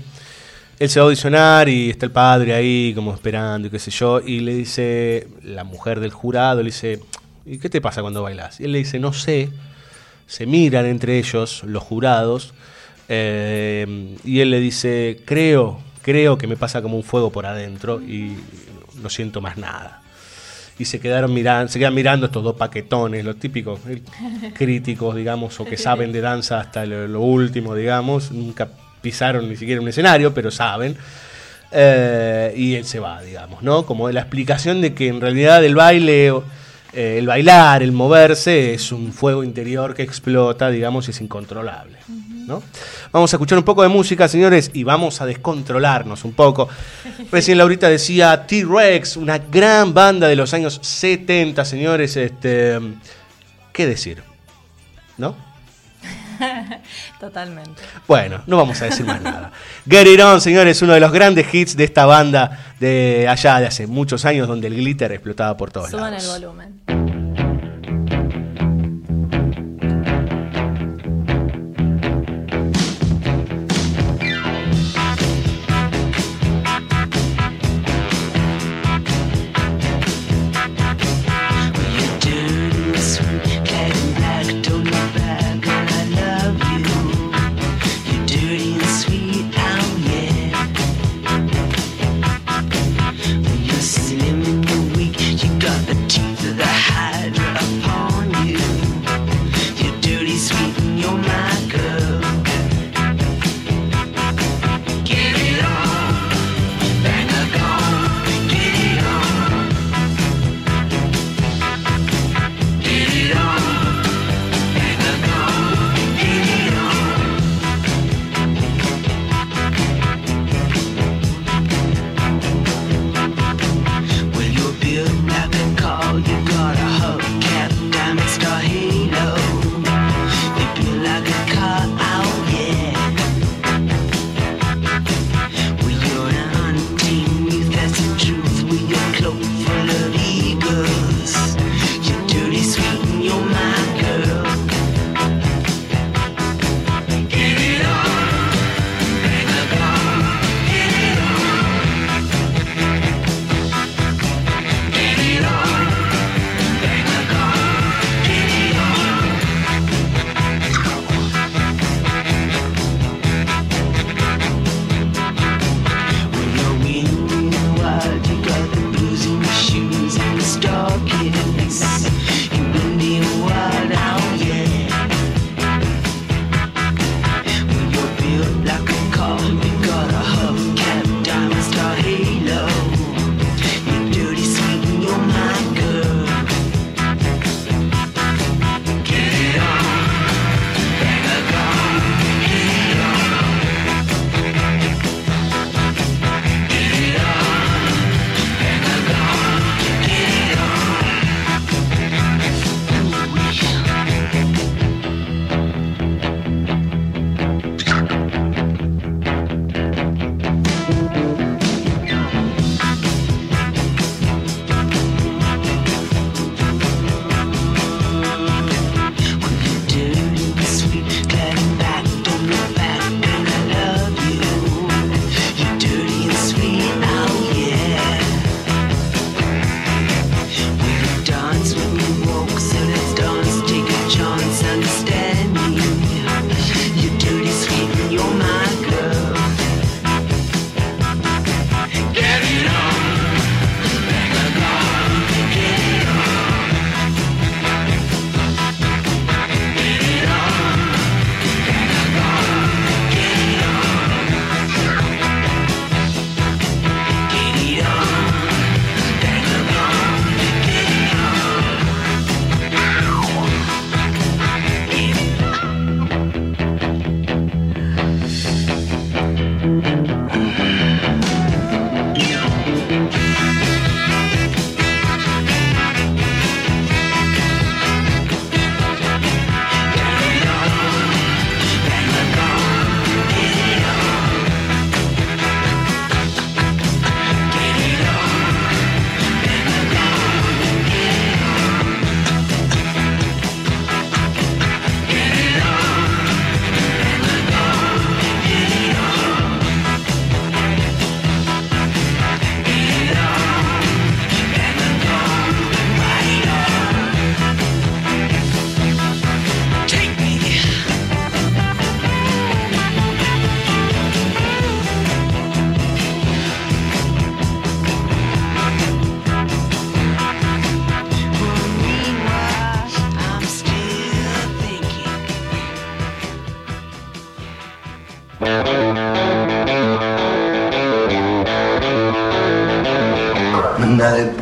S7: Él se va a audicionar y está el padre ahí como esperando y qué sé yo. Y le dice, la mujer del jurado le dice, ¿y qué te pasa cuando bailas? Y él le dice, no sé. Se miran entre ellos, los jurados. eh, y él le dice, creo, creo que me pasa como un fuego por adentro y no siento más nada. Y se quedaron mirando, se quedan mirando estos dos paquetones, los típicos eh, críticos, digamos, o que saben de danza hasta lo, lo último, digamos. Nunca pisaron ni siquiera un escenario, pero saben. Eh, y él se va, digamos, ¿no? Como la explicación de que en realidad el baile, eh, el bailar, el moverse es un fuego interior que explota, digamos, y es incontrolable, ¿no? Vamos a escuchar un poco de música, señores, y vamos a descontrolarnos un poco. Recién Laurita decía T-Rex, una gran banda de los años 70, señores, este, ¿qué decir? ¿No?
S8: Totalmente.
S7: Bueno, no vamos a decir más nada. Get It On, señores, uno de los grandes hits de esta banda de allá de hace muchos años, donde el glitter explotaba por todos
S8: Suban
S7: lados.
S8: el volumen.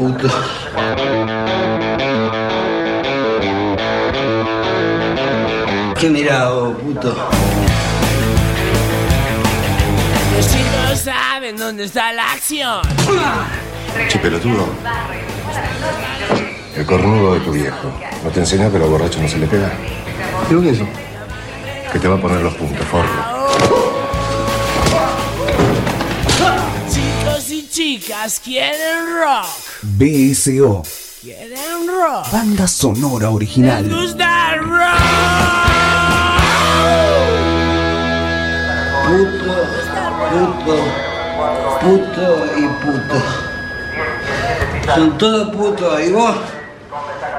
S17: puto. ¿Qué mirá, vos, puto?
S18: Los chicos saben dónde está la acción.
S19: Che, pelotudo. El cornudo de tu viejo. ¿No te enseñó que a los borrachos no se le pega? Digo que eso. Que te va a poner los puntos, forro.
S18: Chicas quieren rock.
S20: BSO.
S18: Quieren rock.
S20: Banda sonora
S18: Les
S20: original.
S18: gusta el rock.
S17: Puto, puto, puto y puto. Son todos putos y vos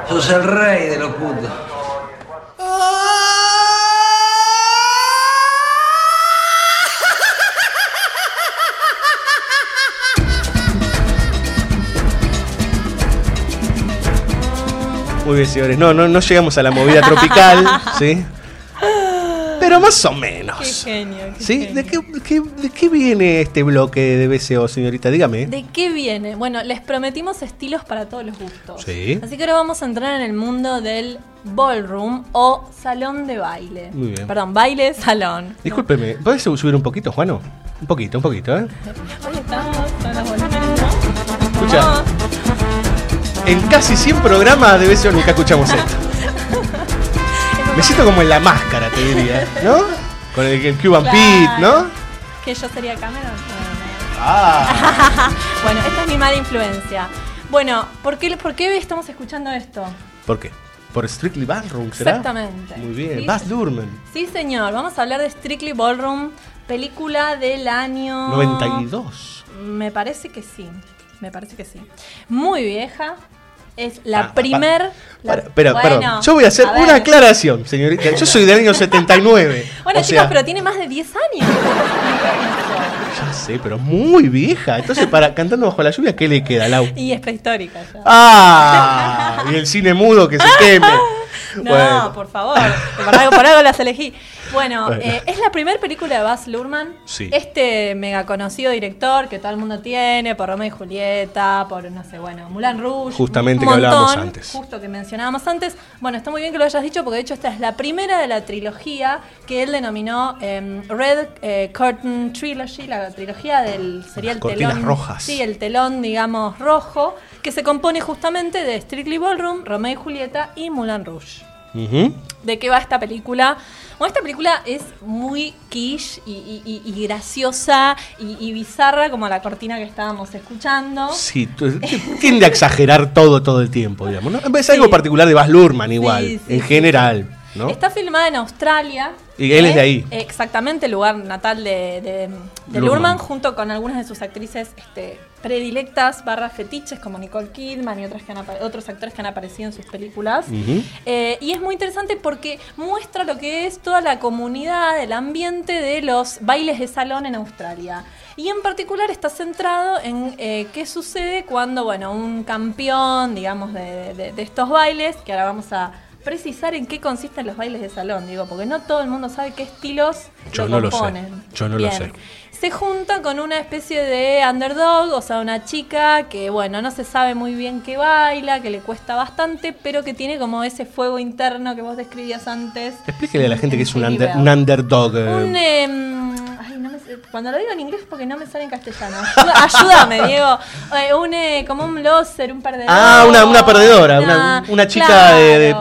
S17: sos el rey de los putos.
S7: Muy bien, señores. No, no, no llegamos a la movida tropical, ¿sí? Pero más o menos.
S8: Qué genio. qué
S7: ¿Sí?
S8: genio.
S7: ¿De qué, qué- de qué viene este bloque de BCO, señorita? Dígame.
S8: ¿De qué viene? Bueno, les prometimos estilos para todos los gustos.
S7: Sí.
S8: Así que ahora vamos a entrar en el mundo del ballroom o salón de baile.
S7: Muy bien.
S8: Perdón, baile, salón.
S7: Discúlpeme, ¿puedes subir un poquito, Juano? Un poquito, un poquito, ¿eh?
S8: Hoy estamos volúmenes, ¿no?
S7: Escucha. En casi 100 programas de BCO nunca escuchamos esto. Me siento como en la máscara, te diría, ¿no? Con el, el Cuban
S8: Claro.
S7: Pete, ¿no?
S8: Que yo sería Cameron.
S7: Ah.
S8: bueno, esta es mi mala influencia. Bueno, ¿por qué, ¿por qué estamos escuchando esto?
S7: ¿Por qué? ¿Por Strictly Ballroom, será?
S8: Exactamente.
S7: Muy bien.
S8: Sí,
S7: Baz Luhrmann,
S8: Sí, señor. Vamos a hablar de Strictly Ballroom, película del año...
S7: 92.
S8: Me parece que sí. Me parece que sí. Muy vieja. Es la
S7: Ah,
S8: primer... la-
S7: pero,
S8: Bueno,
S7: perdón, yo voy a hacer
S8: a
S7: una aclaración, señorita. Yo soy del año 79.
S8: Bueno, chicos,
S7: sea,
S8: pero tiene más de 10 años.
S7: Ya sé, pero muy vieja. Entonces, para Cantando Bajo la Lluvia, ¿qué le queda, Lau?
S8: y es prehistórica ya.
S7: ¡Ah! Y el cine mudo que se queme.
S8: No,
S7: Bueno.
S8: por favor. Por algo, por algo las elegí. Bueno,
S7: Bueno.
S8: eh, es la primera película de Baz Luhrmann.
S7: Sí.
S8: Este mega conocido director que todo el mundo tiene, por Romeo y Julieta, por, no sé, bueno, Moulin Rouge.
S7: Justamente
S8: un
S7: que hablábamos antes.
S8: Justo que mencionábamos antes. Bueno, está muy bien que lo hayas dicho porque de hecho esta es la primera de la trilogía que él denominó em, Red eh, Curtain Trilogy, la trilogía del sería
S7: Las
S8: el telón.
S7: rojas.
S8: Sí, el telón, digamos, rojo, que se compone justamente de Strictly Ballroom, Romeo y Julieta y Moulin Rouge. ¿De qué va esta película? Bueno, esta película es muy quiche y, y- y- y graciosa y, bizarra como la cortina que estábamos escuchando.
S7: Sí, tiende a exagerar todo todo el tiempo, digamos. ¿no? Es algo particular de Baz Luhrmann igual,
S8: Sí, sí,
S7: en general, ¿no?
S8: Está filmada en Australia.
S7: Y él es de ahí.
S8: Exactamente, el lugar natal de, de, de
S7: Luhrmann.
S8: Luhrmann, junto con algunas de sus actrices este, predilectas, barra fetiches, como Nicole Kidman y otras que han otros actores que han aparecido en sus películas. Eh, y es muy interesante porque muestra lo que es toda la comunidad, el ambiente de los bailes de salón en Australia. Y en particular está centrado en eh, qué sucede cuando, bueno, un campeón, digamos, de, de- de estos bailes, que ahora vamos a precisar en qué consisten los bailes de salón, digo, porque no todo el mundo sabe qué estilos
S7: Yo
S8: lo
S7: no lo sé.
S8: componen.
S7: Yo no lo sé.
S8: Se junta con una especie de underdog, o sea, una chica que, bueno, no se sabe muy bien qué baila, que le cuesta bastante, pero que tiene como ese fuego interno que vos describías antes.
S7: Explíquele a la gente que es un, under- un underdog. eh.
S8: Un, ay, no me sé- cuando lo digo en inglés porque no me sale en castellano. Ayúdame, Diego. Eh, un, eh, como un loser, un perdedor.
S7: Ah, una, una perdedora, una, una chica
S8: claro.
S7: de, de-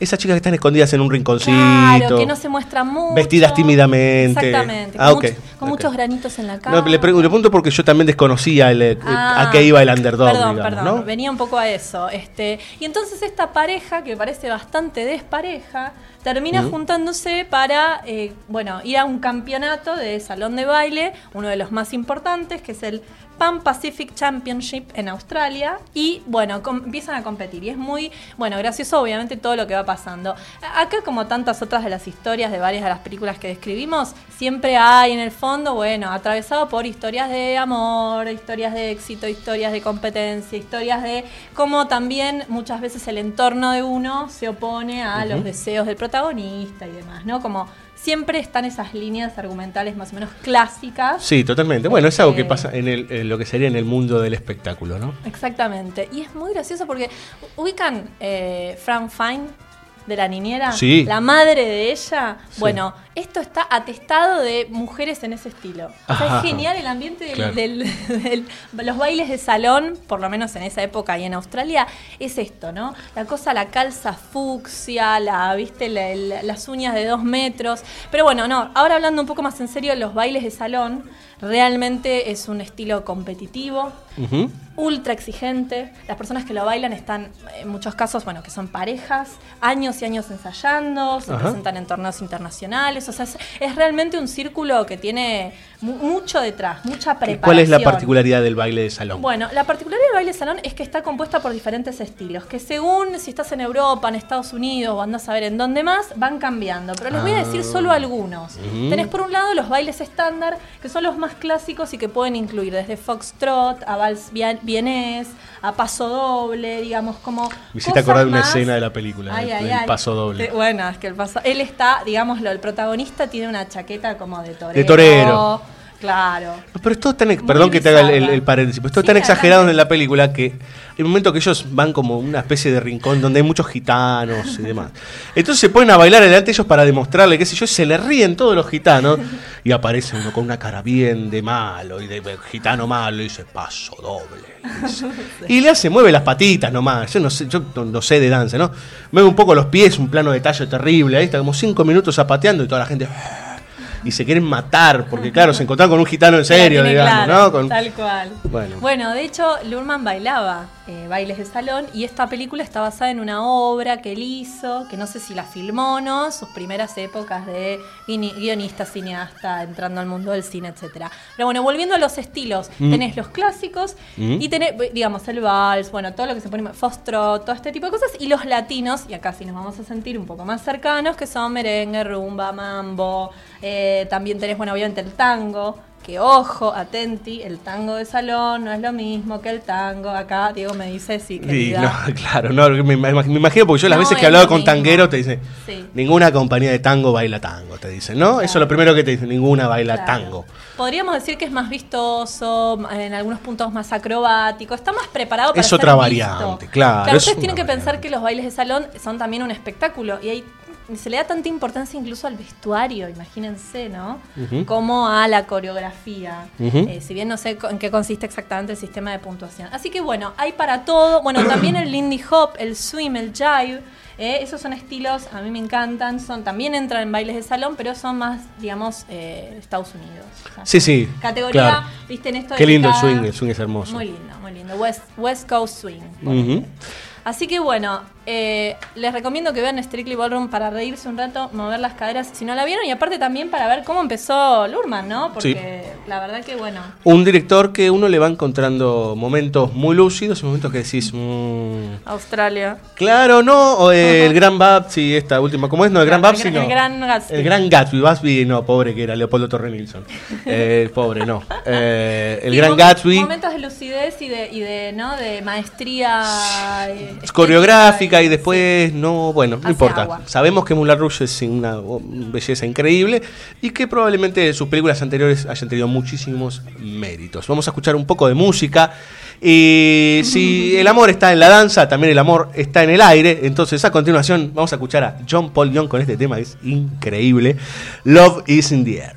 S7: Esas chicas que están escondidas en un rinconcito.
S8: Claro, que no se muestra mucho.
S7: Vestidas tímidamente.
S8: Exactamente.
S7: Ah,
S8: con,
S7: ok.
S8: muchos granitos en la cara.
S7: No, le, pregunto, porque yo también desconocía el, eh,
S8: Ah,
S7: a qué iba el underdog.
S8: Perdón,
S7: digamos,
S8: perdón,
S7: ¿no?
S8: venía un poco a eso. Este, y entonces esta pareja, que parece bastante despareja, termina juntándose para eh, bueno, ir a un campeonato de salón de baile, uno de los más importantes, que es el Pan Pacific Championship en Australia. Y bueno, empiezan a competir. Y es muy, bueno, gracioso obviamente todo lo que va pasando. Acá, como tantas otras de las historias de varias de las películas que describimos, siempre hay en el fondo, bueno, atravesado por historias de amor, historias de éxito, historias de competencia, historias de cómo también muchas veces el entorno de uno se opone a los deseos del protagonista y demás, ¿no? Como siempre están esas líneas argumentales más o menos clásicas.
S7: Sí, totalmente. Bueno, es algo que
S8: Eh,
S7: pasa en, el, en lo que sería en el mundo del espectáculo, ¿no?
S8: Exactamente. Y es muy gracioso porque ubican eh, Fran Fine de la niñera,
S7: Sí.
S8: la madre de ella. Bueno, esto está atestado de mujeres en ese estilo. O sea, es genial el ambiente del,
S7: Claro.
S8: del- del- los bailes de salón, por lo menos en esa época y en Australia, es esto, ¿no? La cosa, la calza fucsia, la, viste, La- la- las uñas de dos metros. Pero bueno, no, ahora hablando un poco más en serio, los bailes de salón realmente es un estilo competitivo, ultra exigente. Las personas que lo bailan están, en muchos casos, bueno, que son parejas, años y años ensayando, se
S7: Ajá.
S8: presentan en torneos internacionales. O sea, es, es realmente un círculo que tiene mu- mucho detrás, mucha preparación.
S7: ¿Cuál es la particularidad del baile de salón?
S8: Bueno, la particularidad del baile salón es que está compuesta por diferentes estilos, que según si estás en Europa, en Estados Unidos o andas a ver en dónde más, van cambiando. Pero les voy a decir
S7: Ah.
S8: solo algunos.
S7: Ujú.
S8: Tenés por un lado los bailes estándar, que son los más clásicos y que pueden incluir desde foxtrot a vals vienés, a paso doble, digamos, como.
S7: Me hiciste acordar de una escena de la película,
S8: Ay,
S7: el,
S8: ay,
S7: el
S8: ay.
S7: paso doble.
S8: Eh, Bueno, es que el paso. Él está, digámoslo, el protagonista tiene una chaqueta como de torero.
S7: De torero.
S8: Claro.
S7: Pero es todo tan, perdón que te haga el, el- el paréntesis, pero es todo tan exagerado en la película que hay un momento que ellos van como una especie de rincón donde hay muchos gitanos y demás. Entonces se ponen a bailar delante de ellos para demostrarle, qué sé yo, se le ríen todos los gitanos y aparece uno con una cara bien de malo y de, gitano malo y dice, paso doble. y dice. Y le hace, mueve las patitas nomás. Yo no sé, yo no, no sé de danza, ¿no? Mueve un poco los pies, un plano de tallo terrible. Ahí está como cinco minutos zapateando y toda la gente. Y se quieren matar, porque claro, se encontraron con un gitano en serio, digamos,
S8: claro,
S7: ¿no? Con-
S8: Tal cual.
S7: Bueno.
S8: Bueno, de hecho, Lurman bailaba eh, bailes de salón y esta película está basada en una obra que él hizo, que no sé si la filmó o no, sus primeras épocas de guionista, cineasta, entrando al mundo del cine, etcétera. Pero bueno, volviendo a los estilos,
S7: Mm.
S8: tenés los clásicos
S7: Mm.
S8: y tenés, digamos, el vals, bueno, todo lo que se pone, foxtrot, todo este tipo de cosas, y los latinos, y acá sí nos vamos a sentir un poco más cercanos, que son merengue, rumba, mambo, eh, también tenés, bueno, obviamente el tango, que ojo, atenti, el tango de salón no es lo mismo que el tango. Acá Diego me dice sí,
S7: Sí,
S8: querida.
S7: no, claro, no, me, me imagino porque yo las
S8: No,
S7: veces que he hablado con tangueros te dicen,
S8: Sí.
S7: ninguna compañía de tango baila tango, te dicen, ¿no? Eso es lo primero que te dicen, ninguna baila
S8: Claro.
S7: tango.
S8: Podríamos decir que es más vistoso, en algunos puntos más acrobático, está más preparado para
S7: Es
S8: ser
S7: otra
S8: visto.
S7: variante, claro, es
S8: ustedes tienen que pensar que los bailes de salón son también un espectáculo y hay, se le da tanta importancia incluso al vestuario, imagínense, ¿no? Como a la coreografía. Eh, si bien no sé en qué consiste exactamente el sistema de puntuación. Así que bueno, hay para todo. Bueno, también el Lindy Hop, el Swim, el Jive. eh, esos son estilos, a mí me encantan. Son También entran en bailes de salón, pero son más, digamos, eh, Estados Unidos. O sea,
S7: Sí, sí.
S8: Categoría,
S7: claro.
S8: viste, en esto
S7: Qué lindo el swing, el swing es hermoso.
S8: Muy lindo, muy lindo. West, West Coast Swing. Así que bueno, eh, les recomiendo que vean Strictly Ballroom para reírse un rato, mover las caderas si no la vieron y aparte también para ver cómo empezó Lurman, ¿no? Porque la verdad que bueno.
S7: Un director que uno le va encontrando momentos muy lúcidos y momentos que decís, mm,
S8: Australia.
S7: claro, no, o eh, el Gran esta última, ¿cómo es? No, el Gran
S8: El gran-
S7: no.
S8: el Gran Gatsby.
S7: El Gran Gatsby, Gatsby no, pobre que era Leopoldo Torre Nilsson. Eh, pobre, no. Eh, el Gran Gatsby.
S8: Momentos de lucidez y de, y de, ¿no? de maestría. eh,
S7: y después no, bueno, no
S8: Hace
S7: importa.
S8: agua.
S7: Sabemos que Moulin Rouge es una belleza increíble y que probablemente sus películas anteriores hayan tenido muchísimos méritos. Vamos a escuchar un poco de música y si el amor está en la danza, también el amor está en el aire. Entonces a continuación vamos a escuchar a John Paul Young con este tema que es increíble. Love is in the air.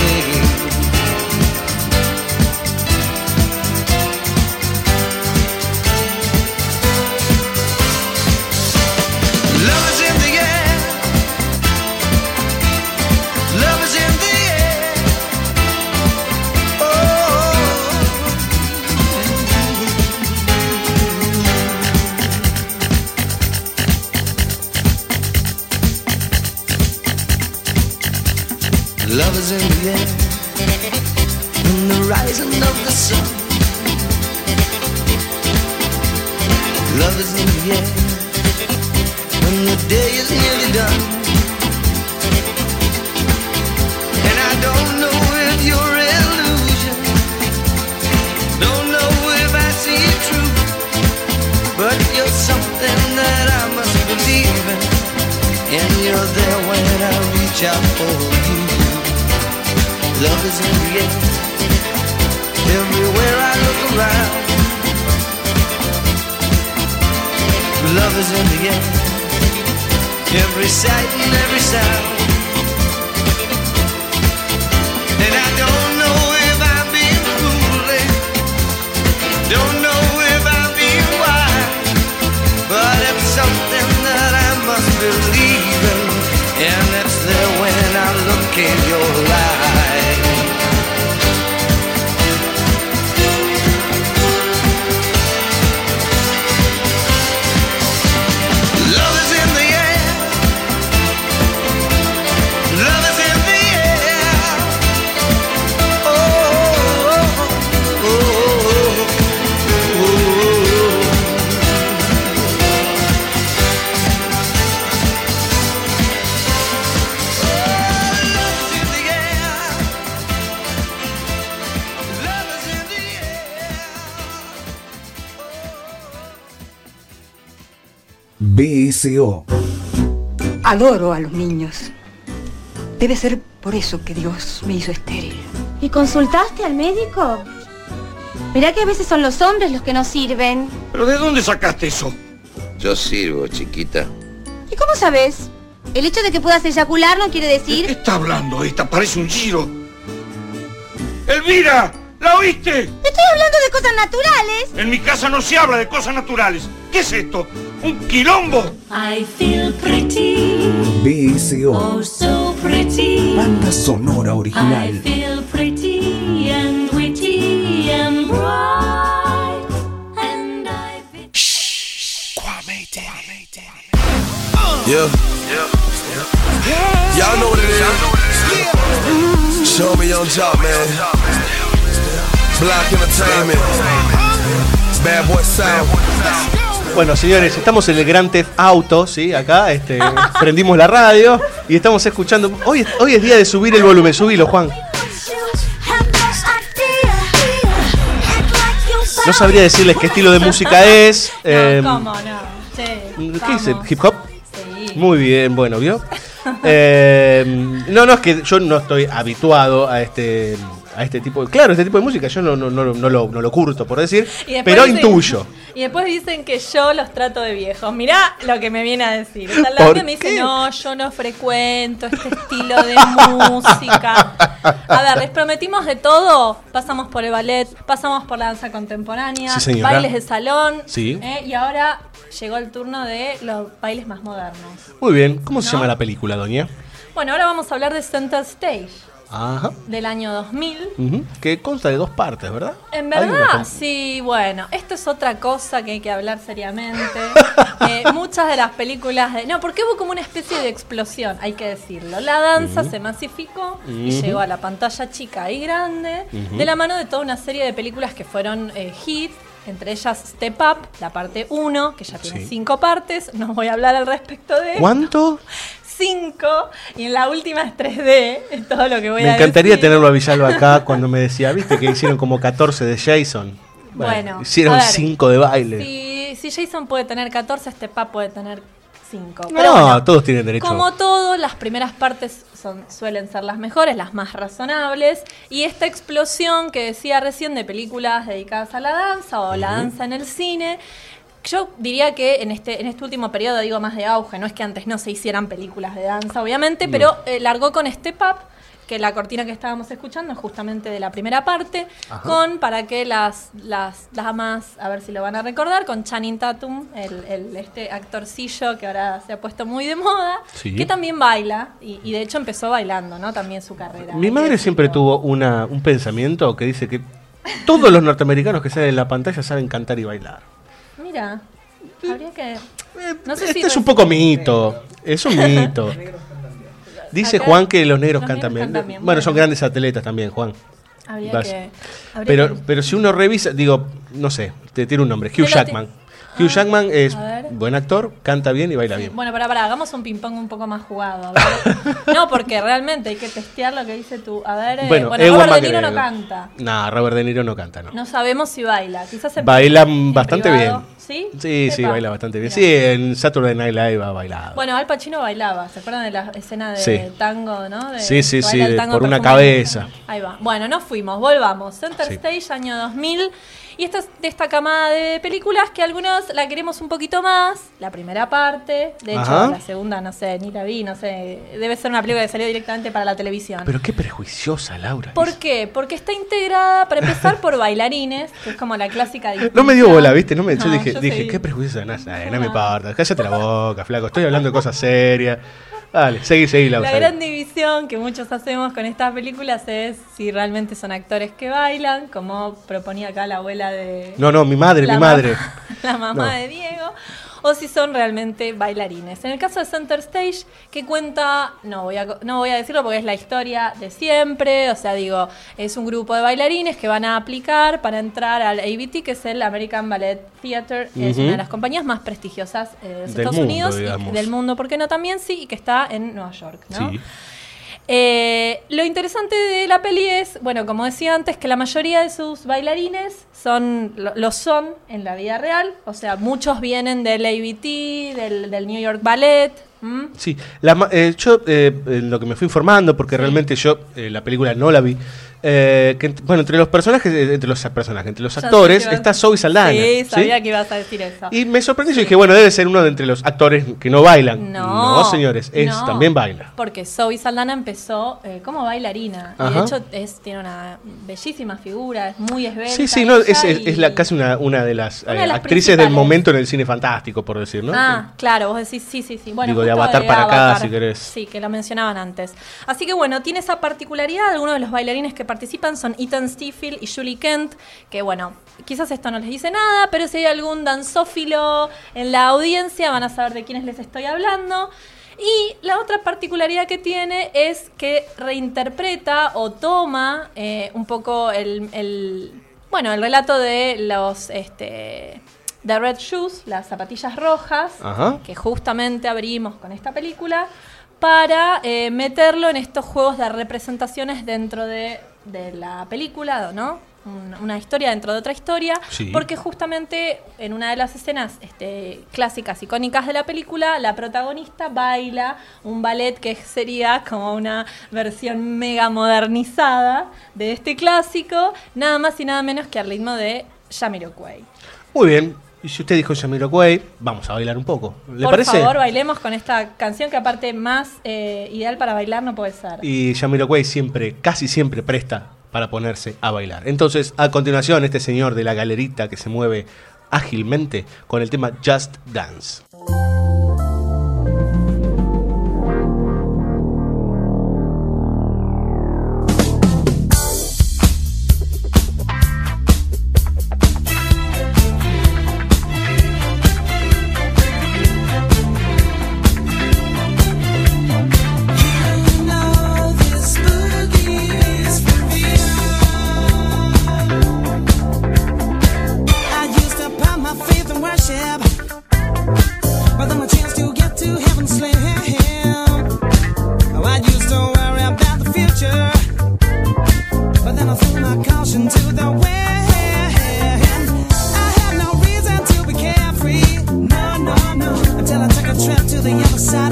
S21: Adoro a los niños. Debe ser por eso que Dios me hizo estéril.
S22: ¿Y consultaste al médico? Mirá que a veces son los hombres los que no sirven.
S2: ¿Pero de dónde sacaste eso?
S4: Yo sirvo, chiquita.
S22: ¿Y cómo sabes? El hecho de que puedas eyacular no quiere decir...
S2: ¿Qué está hablando esta? Parece un giro. ¡Elvira! ¿La oíste?
S22: Estoy hablando de cosas naturales.
S2: En mi casa no se habla de cosas naturales. ¿Qué es esto? ¿Un quilombo?
S23: I feel pretty,
S20: BSO.
S23: oh so pretty.
S20: Banda sonora
S23: I
S20: original.
S23: feel pretty and witty and bright. And I
S24: Yeah. Y'all know what it is. Show me on top, man. Black Entertainment. Bad Boy Sound.
S7: Bueno, señores, estamos en el Gran Theft Auto, ¿sí? Acá, este, prendimos la radio y estamos escuchando. Hoy, es- hoy es día de subir el volumen, subilo, Juan. No sabría decirles qué estilo de música es. eh,
S8: ¿Cómo no? Sí,
S7: ¿Qué dice? ¿Hip hop? Muy bien, bueno, ¿vio? Eh, no, no, es que yo no estoy habituado a este a este tipo de. Claro, este tipo de música yo no, no, no, no lo, no lo curto, por decir, pero
S8: dicen-
S7: intuyo.
S8: Y después dicen que yo los trato de viejos. Mirá lo que me viene a decir. Está al
S7: ¿Por
S8: lado que me dice, no, yo no frecuento este estilo de música. A ver, les prometimos de todo. Pasamos por el ballet, pasamos por la danza contemporánea,
S7: Sí,
S8: bailes de salón.
S7: Sí.
S8: ¿eh? Y ahora llegó el turno de los bailes más modernos.
S7: Muy bien, ¿cómo se llama la película, doña?
S8: Bueno, ahora vamos a hablar de Center Stage
S7: Ajá.
S8: del año 2000.
S7: ujú, Que consta de dos partes, ¿verdad?
S8: En verdad, sí, bueno, esto es otra cosa que hay que hablar seriamente. Eh, muchas de las películas de... No, porque hubo como una especie de explosión, hay que decirlo. La danza se masificó y llegó a la pantalla chica y grande, de la mano de toda una serie de películas que fueron eh, hit, entre ellas Step Up, la parte 1, que ya tiene
S7: Sí.
S8: cinco partes, no voy a hablar al respecto de...
S7: ¿Cuánto?
S8: Cinco, y en la última es 3D, es todo lo que voy
S7: Me
S8: a
S7: encantaría
S8: decir.
S7: tenerlo a Villalba acá cuando me decía, viste que hicieron como 14 de Jason.
S8: Bueno,
S7: hicieron
S8: a ver,
S7: 5 de baile.
S8: Si, si Jason puede tener 14, este Pap puede tener 5.
S7: No, todos tienen derecho.
S8: Como todo, las primeras partes son, suelen ser las mejores, las más razonables. Y esta explosión que decía recién de películas dedicadas a la danza o la danza en el cine yo diría que en este, en este último periodo, digo más de auge, no es que antes no se hicieran películas de danza, obviamente,
S7: No.
S8: pero eh, largó con Step Up, que la cortina que estábamos escuchando es justamente de la primera parte,
S7: Ajá.
S8: con, para que las, las damas, a ver si lo van a recordar, con Channing Tatum, el, el- este actorcillo que ahora se ha puesto muy de moda,
S7: Sí.
S8: que también baila, y, y de hecho empezó bailando, ¿no? También su carrera.
S7: Mi madre siempre tuvo una, un pensamiento que dice que todos los norteamericanos que salen en la pantalla saben cantar y bailar.
S8: Mira, habría que... No sé
S7: Este
S8: si
S7: es un poco mito, es un mito. Dice
S8: Acá
S7: Juan que los negros
S8: los
S7: cantan
S8: negros
S7: bien.
S8: cantan bien,
S7: Bueno, son grandes atletas también, Juan.
S8: Habría
S7: Vas.
S8: que... habría
S7: Pero,
S8: que-
S7: pero si uno revisa, digo, no sé, te tiene un nombre, Hugh Jackman. Hugh Jackman es buen actor, canta bien y baila bien.
S8: Bueno, para, para, hagamos un ping-pong un poco más jugado. no, porque realmente hay que testear lo que dice tú. A ver, eh,
S7: Bueno,
S8: Robert De Niro no canta.
S7: No, Robert De Niro no canta, no.
S8: No sabemos si baila. Quizás en
S7: Baila
S8: en
S7: bastante
S8: privado.
S7: bien.
S8: ¿Sí?
S7: Sí, baila bastante bien. Sí, en Saturday Night Live ha bailado.
S8: Bueno, Al Pacino bailaba. ¿Se acuerdan de la escena de
S7: Sí.
S8: tango, no? De-
S7: Sí, sí, sí, por una cabeza.
S8: Ahí va. Bueno, nos fuimos, volvamos. Center
S7: Sí.
S8: Stage, año 2000. Y esta es de esta camada de películas que algunos la queremos un poquito más. La primera parte. De hecho,
S7: Ajá.
S8: la segunda, no sé, ni la vi, no sé. Debe ser una película que salió directamente para la televisión.
S7: Pero qué prejuiciosa, Laura.
S8: ¿Por qué? Porque está integrada, para empezar, por bailarines, que es como la clásica
S7: No me dio bola, ¿viste? No me, yo
S8: No,
S7: dije,
S8: yo
S7: dije
S8: sé.
S7: qué prejuiciosa, no, sé, no me importa. Cállate la boca, flaco. Estoy hablando de cosas serias. Dale, seguí, seguí.
S8: La
S7: seguí.
S8: gran división que muchos hacemos con estas películas es si realmente son actores que bailan, como proponía acá la abuela de...
S7: No, no, mi madre,
S8: la
S7: mi madre.
S8: La mamá
S7: No.
S8: de Diego. O si son realmente bailarines. En el caso de Center Stage, que cuenta, no voy, a, no voy a decirlo porque es la historia de siempre, o sea, digo, es un grupo de bailarines que van a aplicar para entrar al ABT, que es el American Ballet Theater, es una de las compañías más prestigiosas eh, de los
S7: Del
S8: Estados
S7: mundo,
S8: Unidos, y del mundo, ¿por qué no también? Sí, y que está en Nueva York, ¿no?
S7: Sí.
S8: Eh, lo interesante de la peli es, bueno, como decía antes, que la mayoría de sus bailarines son lo, lo son en la vida real. O sea, muchos vienen del ABT, del, del New York Ballet. ¿m?
S7: Sí, la eh, yo eh, lo que me fui informando, porque realmente yo eh, la película no la vi, eh, que, bueno, entre los personajes, eh, entre los personajes, entre los
S8: Ya
S7: actores,
S8: que
S7: está Zoe Saldana.
S8: Sí,
S7: ¿sí?
S8: sabía que ibas a decir eso.
S7: Y me sorprendió, yo dije, bueno, debe ser uno de entre los actores que no bailan.
S8: No,
S7: señores, es,
S8: no.
S7: también baila.
S8: Porque Zoe Saldana empezó eh, como bailarina. Y de hecho es, tiene una bellísima figura, es muy esbelta.
S7: Sí, sí, no, es,
S8: y-
S7: la, casi una, una de las,
S8: Una
S7: eh,
S8: de las
S7: actrices del momento en el cine fantástico, por decir, ¿no?
S8: Ah, claro, vos decís, sí, sí, sí. Bueno,
S7: Digo, de Avatar para acá, si querés.
S8: Sí, que lo mencionaban antes. Así que bueno, tiene esa particularidad. Algunos de los bailarines que participan son Ethan Steve y Julie Kent, que bueno, quizás esto no les dice nada, pero si hay algún danzófilo en la audiencia van a saber de quiénes les estoy hablando. Y la otra particularidad que tiene es que reinterpreta o toma eh, un poco el, el- bueno, el relato de los este, The Red Shoes, las zapatillas rojas,
S7: Ajá.
S8: que justamente abrimos con esta película, para eh, meterlo en estos juegos de representaciones dentro de, de la película, ¿no? Un- Una historia dentro de otra historia,
S7: Sí.
S8: porque justamente en una de las escenas este, clásicas, icónicas de la película, la protagonista baila un ballet que sería como una versión mega modernizada de este clásico, nada más y nada menos que al ritmo de Jamiroquai.
S7: Muy bien. Y si usted dijo Jamiroquai, vamos a bailar un poco. ¿Le
S8: Por
S7: parece?
S8: favor, bailemos con esta canción que aparte más eh, ideal para bailar no puede ser.
S7: Y Jamiroquai siempre, casi siempre presta para ponerse a bailar. Entonces, a continuación, este señor de la galerita que se mueve ágilmente con el tema Just Dance.
S25: Trip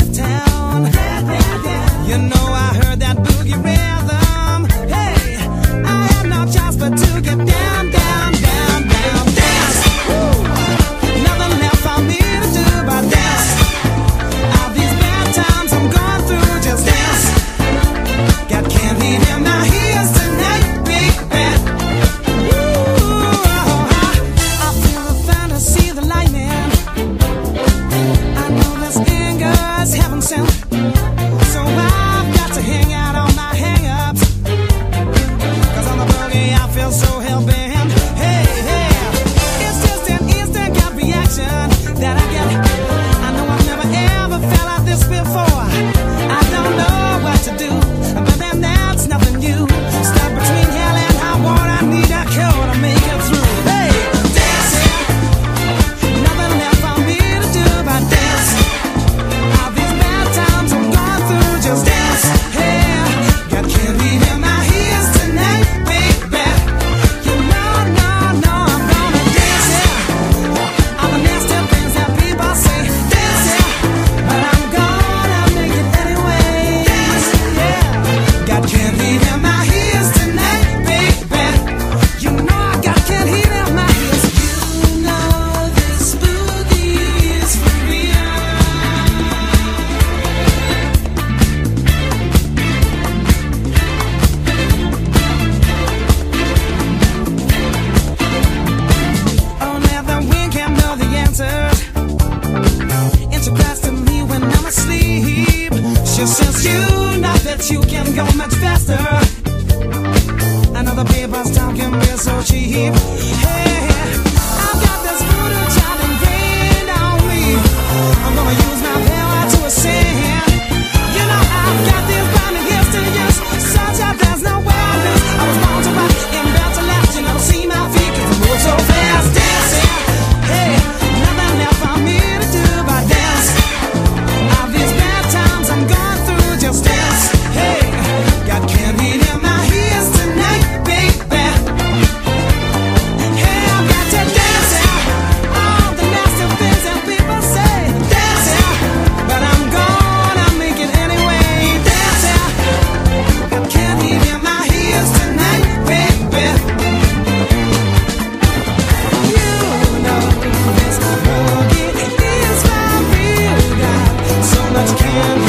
S25: So much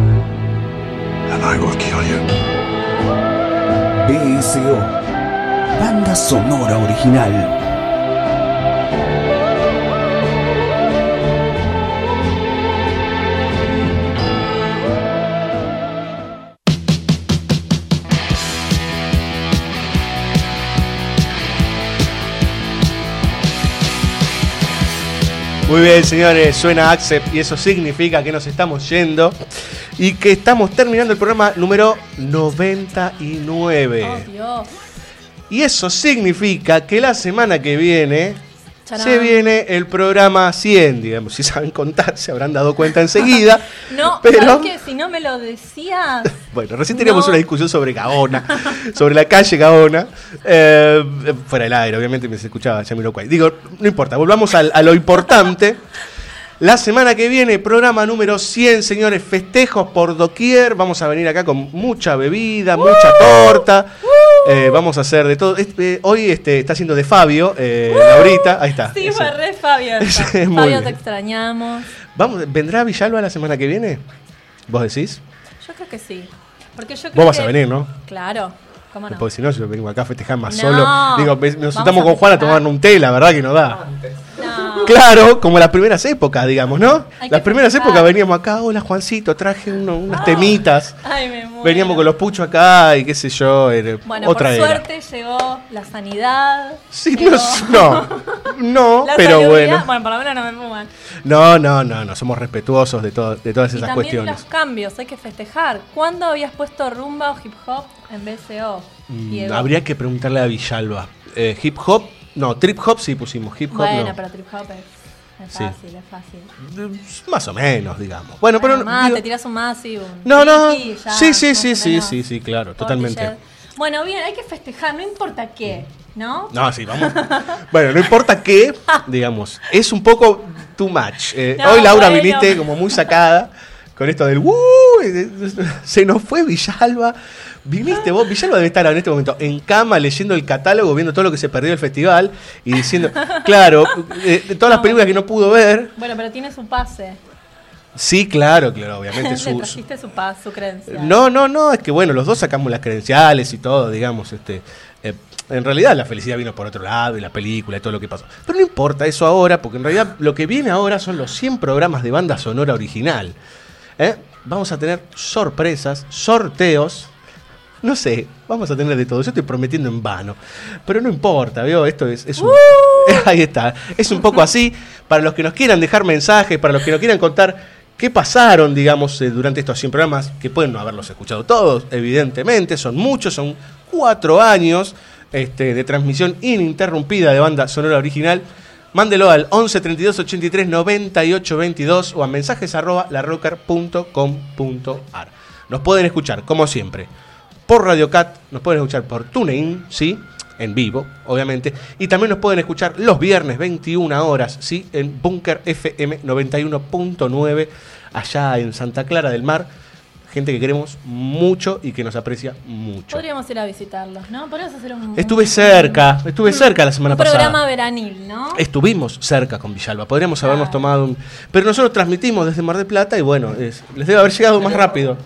S2: I will kill you.
S3: BSO. Banda sonora original.
S7: Muy bien, señores, suena Accept y eso significa que nos estamos yendo y que estamos terminando el programa número 99.
S8: Oh, Dios.
S7: Y eso significa que la semana que viene
S8: Charán.
S7: se viene el programa 100, digamos. Si saben contar, se habrán dado cuenta enseguida.
S8: No,
S7: Pero-
S8: ¿sabes qué? Si no me lo decías.
S7: Bueno, recién teníamos
S8: No.
S7: una discusión sobre Gaona, sobre la calle Gaona. eh, fuera del aire, obviamente me se escuchaba Jamiroquai. Digo, no importa, volvamos a lo importante. La semana que viene, programa número 100, señores, festejos por doquier. Vamos a venir acá con mucha bebida, mucha torta. Eh, vamos a hacer de todo. Este, hoy este, está haciendo de Fabio, eh, Laurita. Ahí está.
S8: Sí, fue re Fabio. Fabio, te extrañamos.
S7: Vamos, ¿Vendrá Villalba la semana que viene? ¿Vos decís?
S8: Yo creo que sí. Porque yo creo
S7: Vos vas
S8: que-
S7: a venir, ¿no?
S8: Claro. ¿Cómo no?
S7: Porque si no, si venimos acá a festejar más
S8: No,
S7: solo. Digo, nos
S8: vamos
S7: sentamos con Juan a
S8: festejar.
S7: tomar un té, la verdad que no da.
S8: No,
S7: Claro, como las primeras épocas, digamos, ¿no?
S8: Hay
S7: Las primeras épocas veníamos acá, hola Juancito, traje uno- unas temitas.
S8: Ay, me muero.
S7: Veníamos con los puchos acá y qué sé yo, era
S8: Bueno,
S7: otra
S8: por
S7: era.
S8: suerte llegó la sanidad.
S7: Sí,
S8: llegó
S7: no, no, no, pero bueno.
S8: Bueno, por lo menos no me fuman.
S7: No, no, no, no, somos respetuosos de, todo, de todas
S8: Y
S7: esas
S8: también
S7: cuestiones.
S8: los cambios, hay que festejar. ¿Cuándo habías puesto rumba o hip hop en BCO?
S7: Mm, habría que preguntarle a Villalba. Eh, hip hop, no, trip hop sí pusimos, hip hop
S8: Bueno,
S7: no.
S8: pero trip hop es, es
S7: Sí.
S8: fácil, es fácil.
S7: Más o menos, digamos. Bueno, pero...
S8: Además,
S7: digo-
S8: te tiras un más y un.
S7: no, no.
S8: ya,
S7: Sí, sí, sí, sí, sí, sí, claro, totalmente.
S8: Bueno, bien, hay que festejar, no importa qué, ¿no?
S7: No, sí, vamos. Bueno, no importa qué, digamos, es un poco too much. Eh,
S8: No,
S7: hoy Laura
S8: bueno.
S7: viniste como muy sacada con esto del "Uh", se nos fue Villalba. Viniste vos, Villalba debe estar en este momento en cama leyendo el catálogo, viendo todo lo que se perdió del festival y diciendo, claro, eh, todas las películas que no pudo ver.
S8: Bueno, pero tiene su pase.
S7: Sí, claro, claro, obviamente. Su,
S8: trajiste su pase, su creencia.
S7: no, no, no, es que bueno, los dos sacamos las credenciales y todo, digamos, este. eh, en realidad la felicidad vino por otro lado y la película y todo lo que pasó. Pero no importa eso ahora, porque en realidad lo que viene ahora son los 100 programas de banda sonora original. ¿Eh? Vamos a tener sorpresas, sorteos. No sé, vamos a tener de todo. Yo estoy prometiendo en vano. Pero no importa, ¿veo? Esto es, es un- Ahí está. Es un poco así. Para los que nos quieran dejar mensajes, para los que nos quieran contar qué pasaron, digamos, eh, durante estos 100 programas, que pueden no haberlos escuchado todos, evidentemente. Son muchos, son cuatro años este, de transmisión ininterrumpida de banda sonora original. Mándelo al 11 32 83 98 22 o a mensajes arroba larrocker.com.ar. Nos pueden escuchar, como siempre, por Radio Cat, nos pueden escuchar por TuneIn, ¿sí? En vivo, obviamente. Y también nos pueden escuchar los viernes 21 horas, ¿sí? En Bunker FM 91.9, allá en Santa Clara del Mar. Gente que queremos mucho y que nos aprecia mucho.
S8: Podríamos ir a visitarlos, ¿no? Podríamos hacer un,
S7: Estuve cerca, estuve cerca la semana
S8: un programa
S7: pasada.
S8: veranil, ¿no?
S7: Estuvimos cerca con Villalba, podríamos habernos tomado un... Pero nosotros transmitimos desde Mar del Plata y bueno, es- les debe haber llegado más rápido.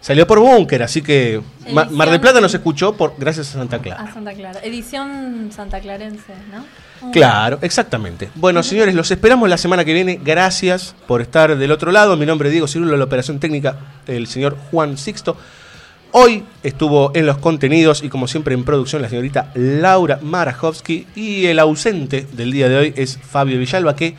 S7: Salió por Búnker, así que
S8: Edición-
S7: Mar del Plata nos escuchó por gracias a Santa Clara.
S8: A Santa Clara. Edición santaclarense, ¿no?
S7: Claro, exactamente. Bueno, señores, los esperamos la semana que viene. Gracias por estar del otro lado. Mi nombre es Diego Cirulo, la operación técnica, el señor Juan Sixto. Hoy estuvo en los contenidos y como siempre en producción la señorita Laura Marajowski y el ausente del día de hoy es Fabio Villalba que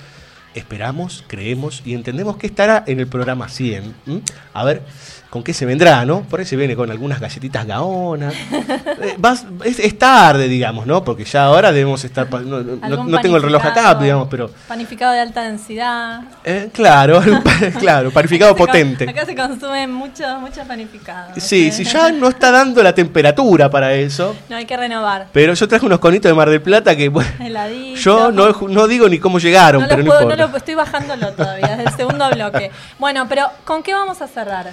S7: esperamos, creemos y entendemos que estará en el programa 100. ¿m? A ver con qué se vendrá, ¿no? Por ahí se viene con algunas galletitas gaonas. Eh, vas- es, es tarde, digamos, ¿no? Porque ya ahora debemos estar... No, no-
S8: Algún
S7: no tengo el reloj acá, digamos, pero...
S8: Panificado de alta densidad.
S7: eh, claro, claro, panificado
S8: Acá se con-
S7: potente.
S8: Acá se consumen muchos muchos panificados.
S7: Sí, si ya no está dando la temperatura para eso,
S8: No, hay que renovar.
S7: pero yo traje unos conitos de Mar del Plata que, bueno,
S8: Heladito.
S7: yo no, no digo ni cómo llegaron,
S8: No
S7: pero
S8: puedo- no
S7: importa.
S8: lo- estoy bajándolo todavía, desde el segundo bloque. Bueno, pero ¿con qué vamos a cerrar?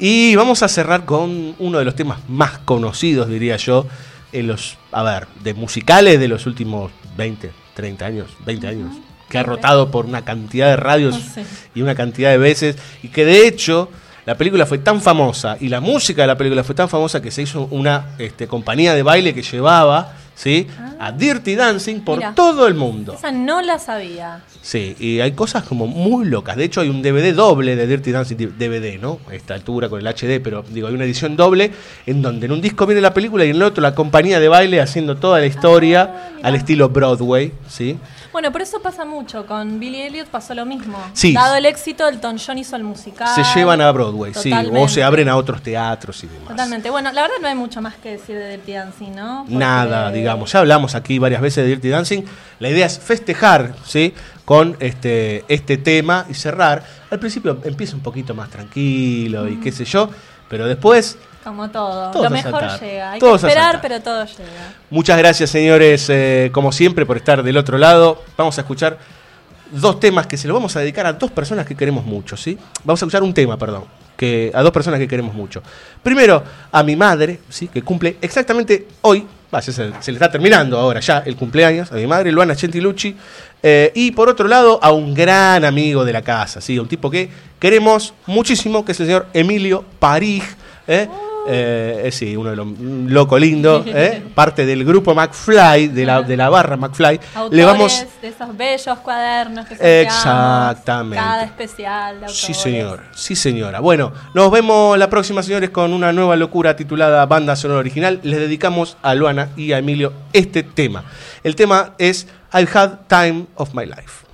S7: Y vamos a cerrar con uno de los temas más conocidos, diría yo, en los, a ver, de musicales de los últimos 20, 30 años, 20 años, que ha rotado por una cantidad de radios
S8: No sé.
S7: y una cantidad de veces, y que de hecho la película fue tan famosa y la música de la película fue tan famosa que se hizo una este, compañía de baile que llevaba ¿sí? a Dirty Dancing por
S8: Ah. Mira.
S7: todo el mundo.
S8: Esa no la sabía.
S7: Sí, y hay cosas como muy locas. De hecho, hay un DVD doble de Dirty Dancing, DVD, ¿no? A esta altura con el HD, pero digo, hay una edición doble en donde en un disco viene la película y en el otro la compañía de baile haciendo toda la historia
S8: Ah,
S7: al estilo Broadway, ¿sí?
S8: Bueno, pero eso pasa mucho. Con Billy Elliot pasó lo mismo.
S7: Sí.
S8: Dado el éxito, Elton John hizo el musical.
S7: Se llevan a Broadway, sí, o se abren a otros teatros y demás.
S8: Totalmente. Bueno, la verdad no hay mucho más que decir de Dirty Dancing, ¿no? Porque-
S7: Nada, digamos. Ya hablamos aquí varias veces de Dirty Dancing. La idea es festejar, ¿sí? Con este, este tema y cerrar. Al principio empieza un poquito más tranquilo y qué sé yo, pero después
S8: Como todo.
S7: Todos
S8: lo mejor llega. Hay
S7: Todos
S8: que esperar, pero todo llega.
S7: Muchas gracias, señores, eh, como siempre, por estar del otro lado. Vamos a escuchar dos temas que se los vamos a dedicar a dos personas que queremos mucho, ¿sí? Vamos a escuchar un tema, perdón, que a dos personas que queremos mucho. Primero, a mi madre, ¿sí? Que cumple exactamente hoy, se, se le está terminando ahora ya el cumpleaños, a mi madre, Luana Gentilucci. Eh, y por otro lado, a un gran amigo de la casa, ¿sí? Un tipo que queremos muchísimo, que es el señor Emilio París, ¿eh?
S6: Eh, eh, sí, uno de los, loco lindo, ¿eh? parte del grupo McFly, de la, de la barra McFly. Le vamos...
S8: de esos bellos cuadernos que
S6: Exactamente.
S8: Cada especial.
S6: Sí, señor. Sí, señora. Bueno, nos vemos la próxima, señores, con una nueva locura titulada Banda Sonora Original. Les dedicamos a Luana y a Emilio este tema. El tema es I've Had Time of My Life.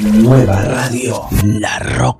S3: Nueva radio, La Rocker.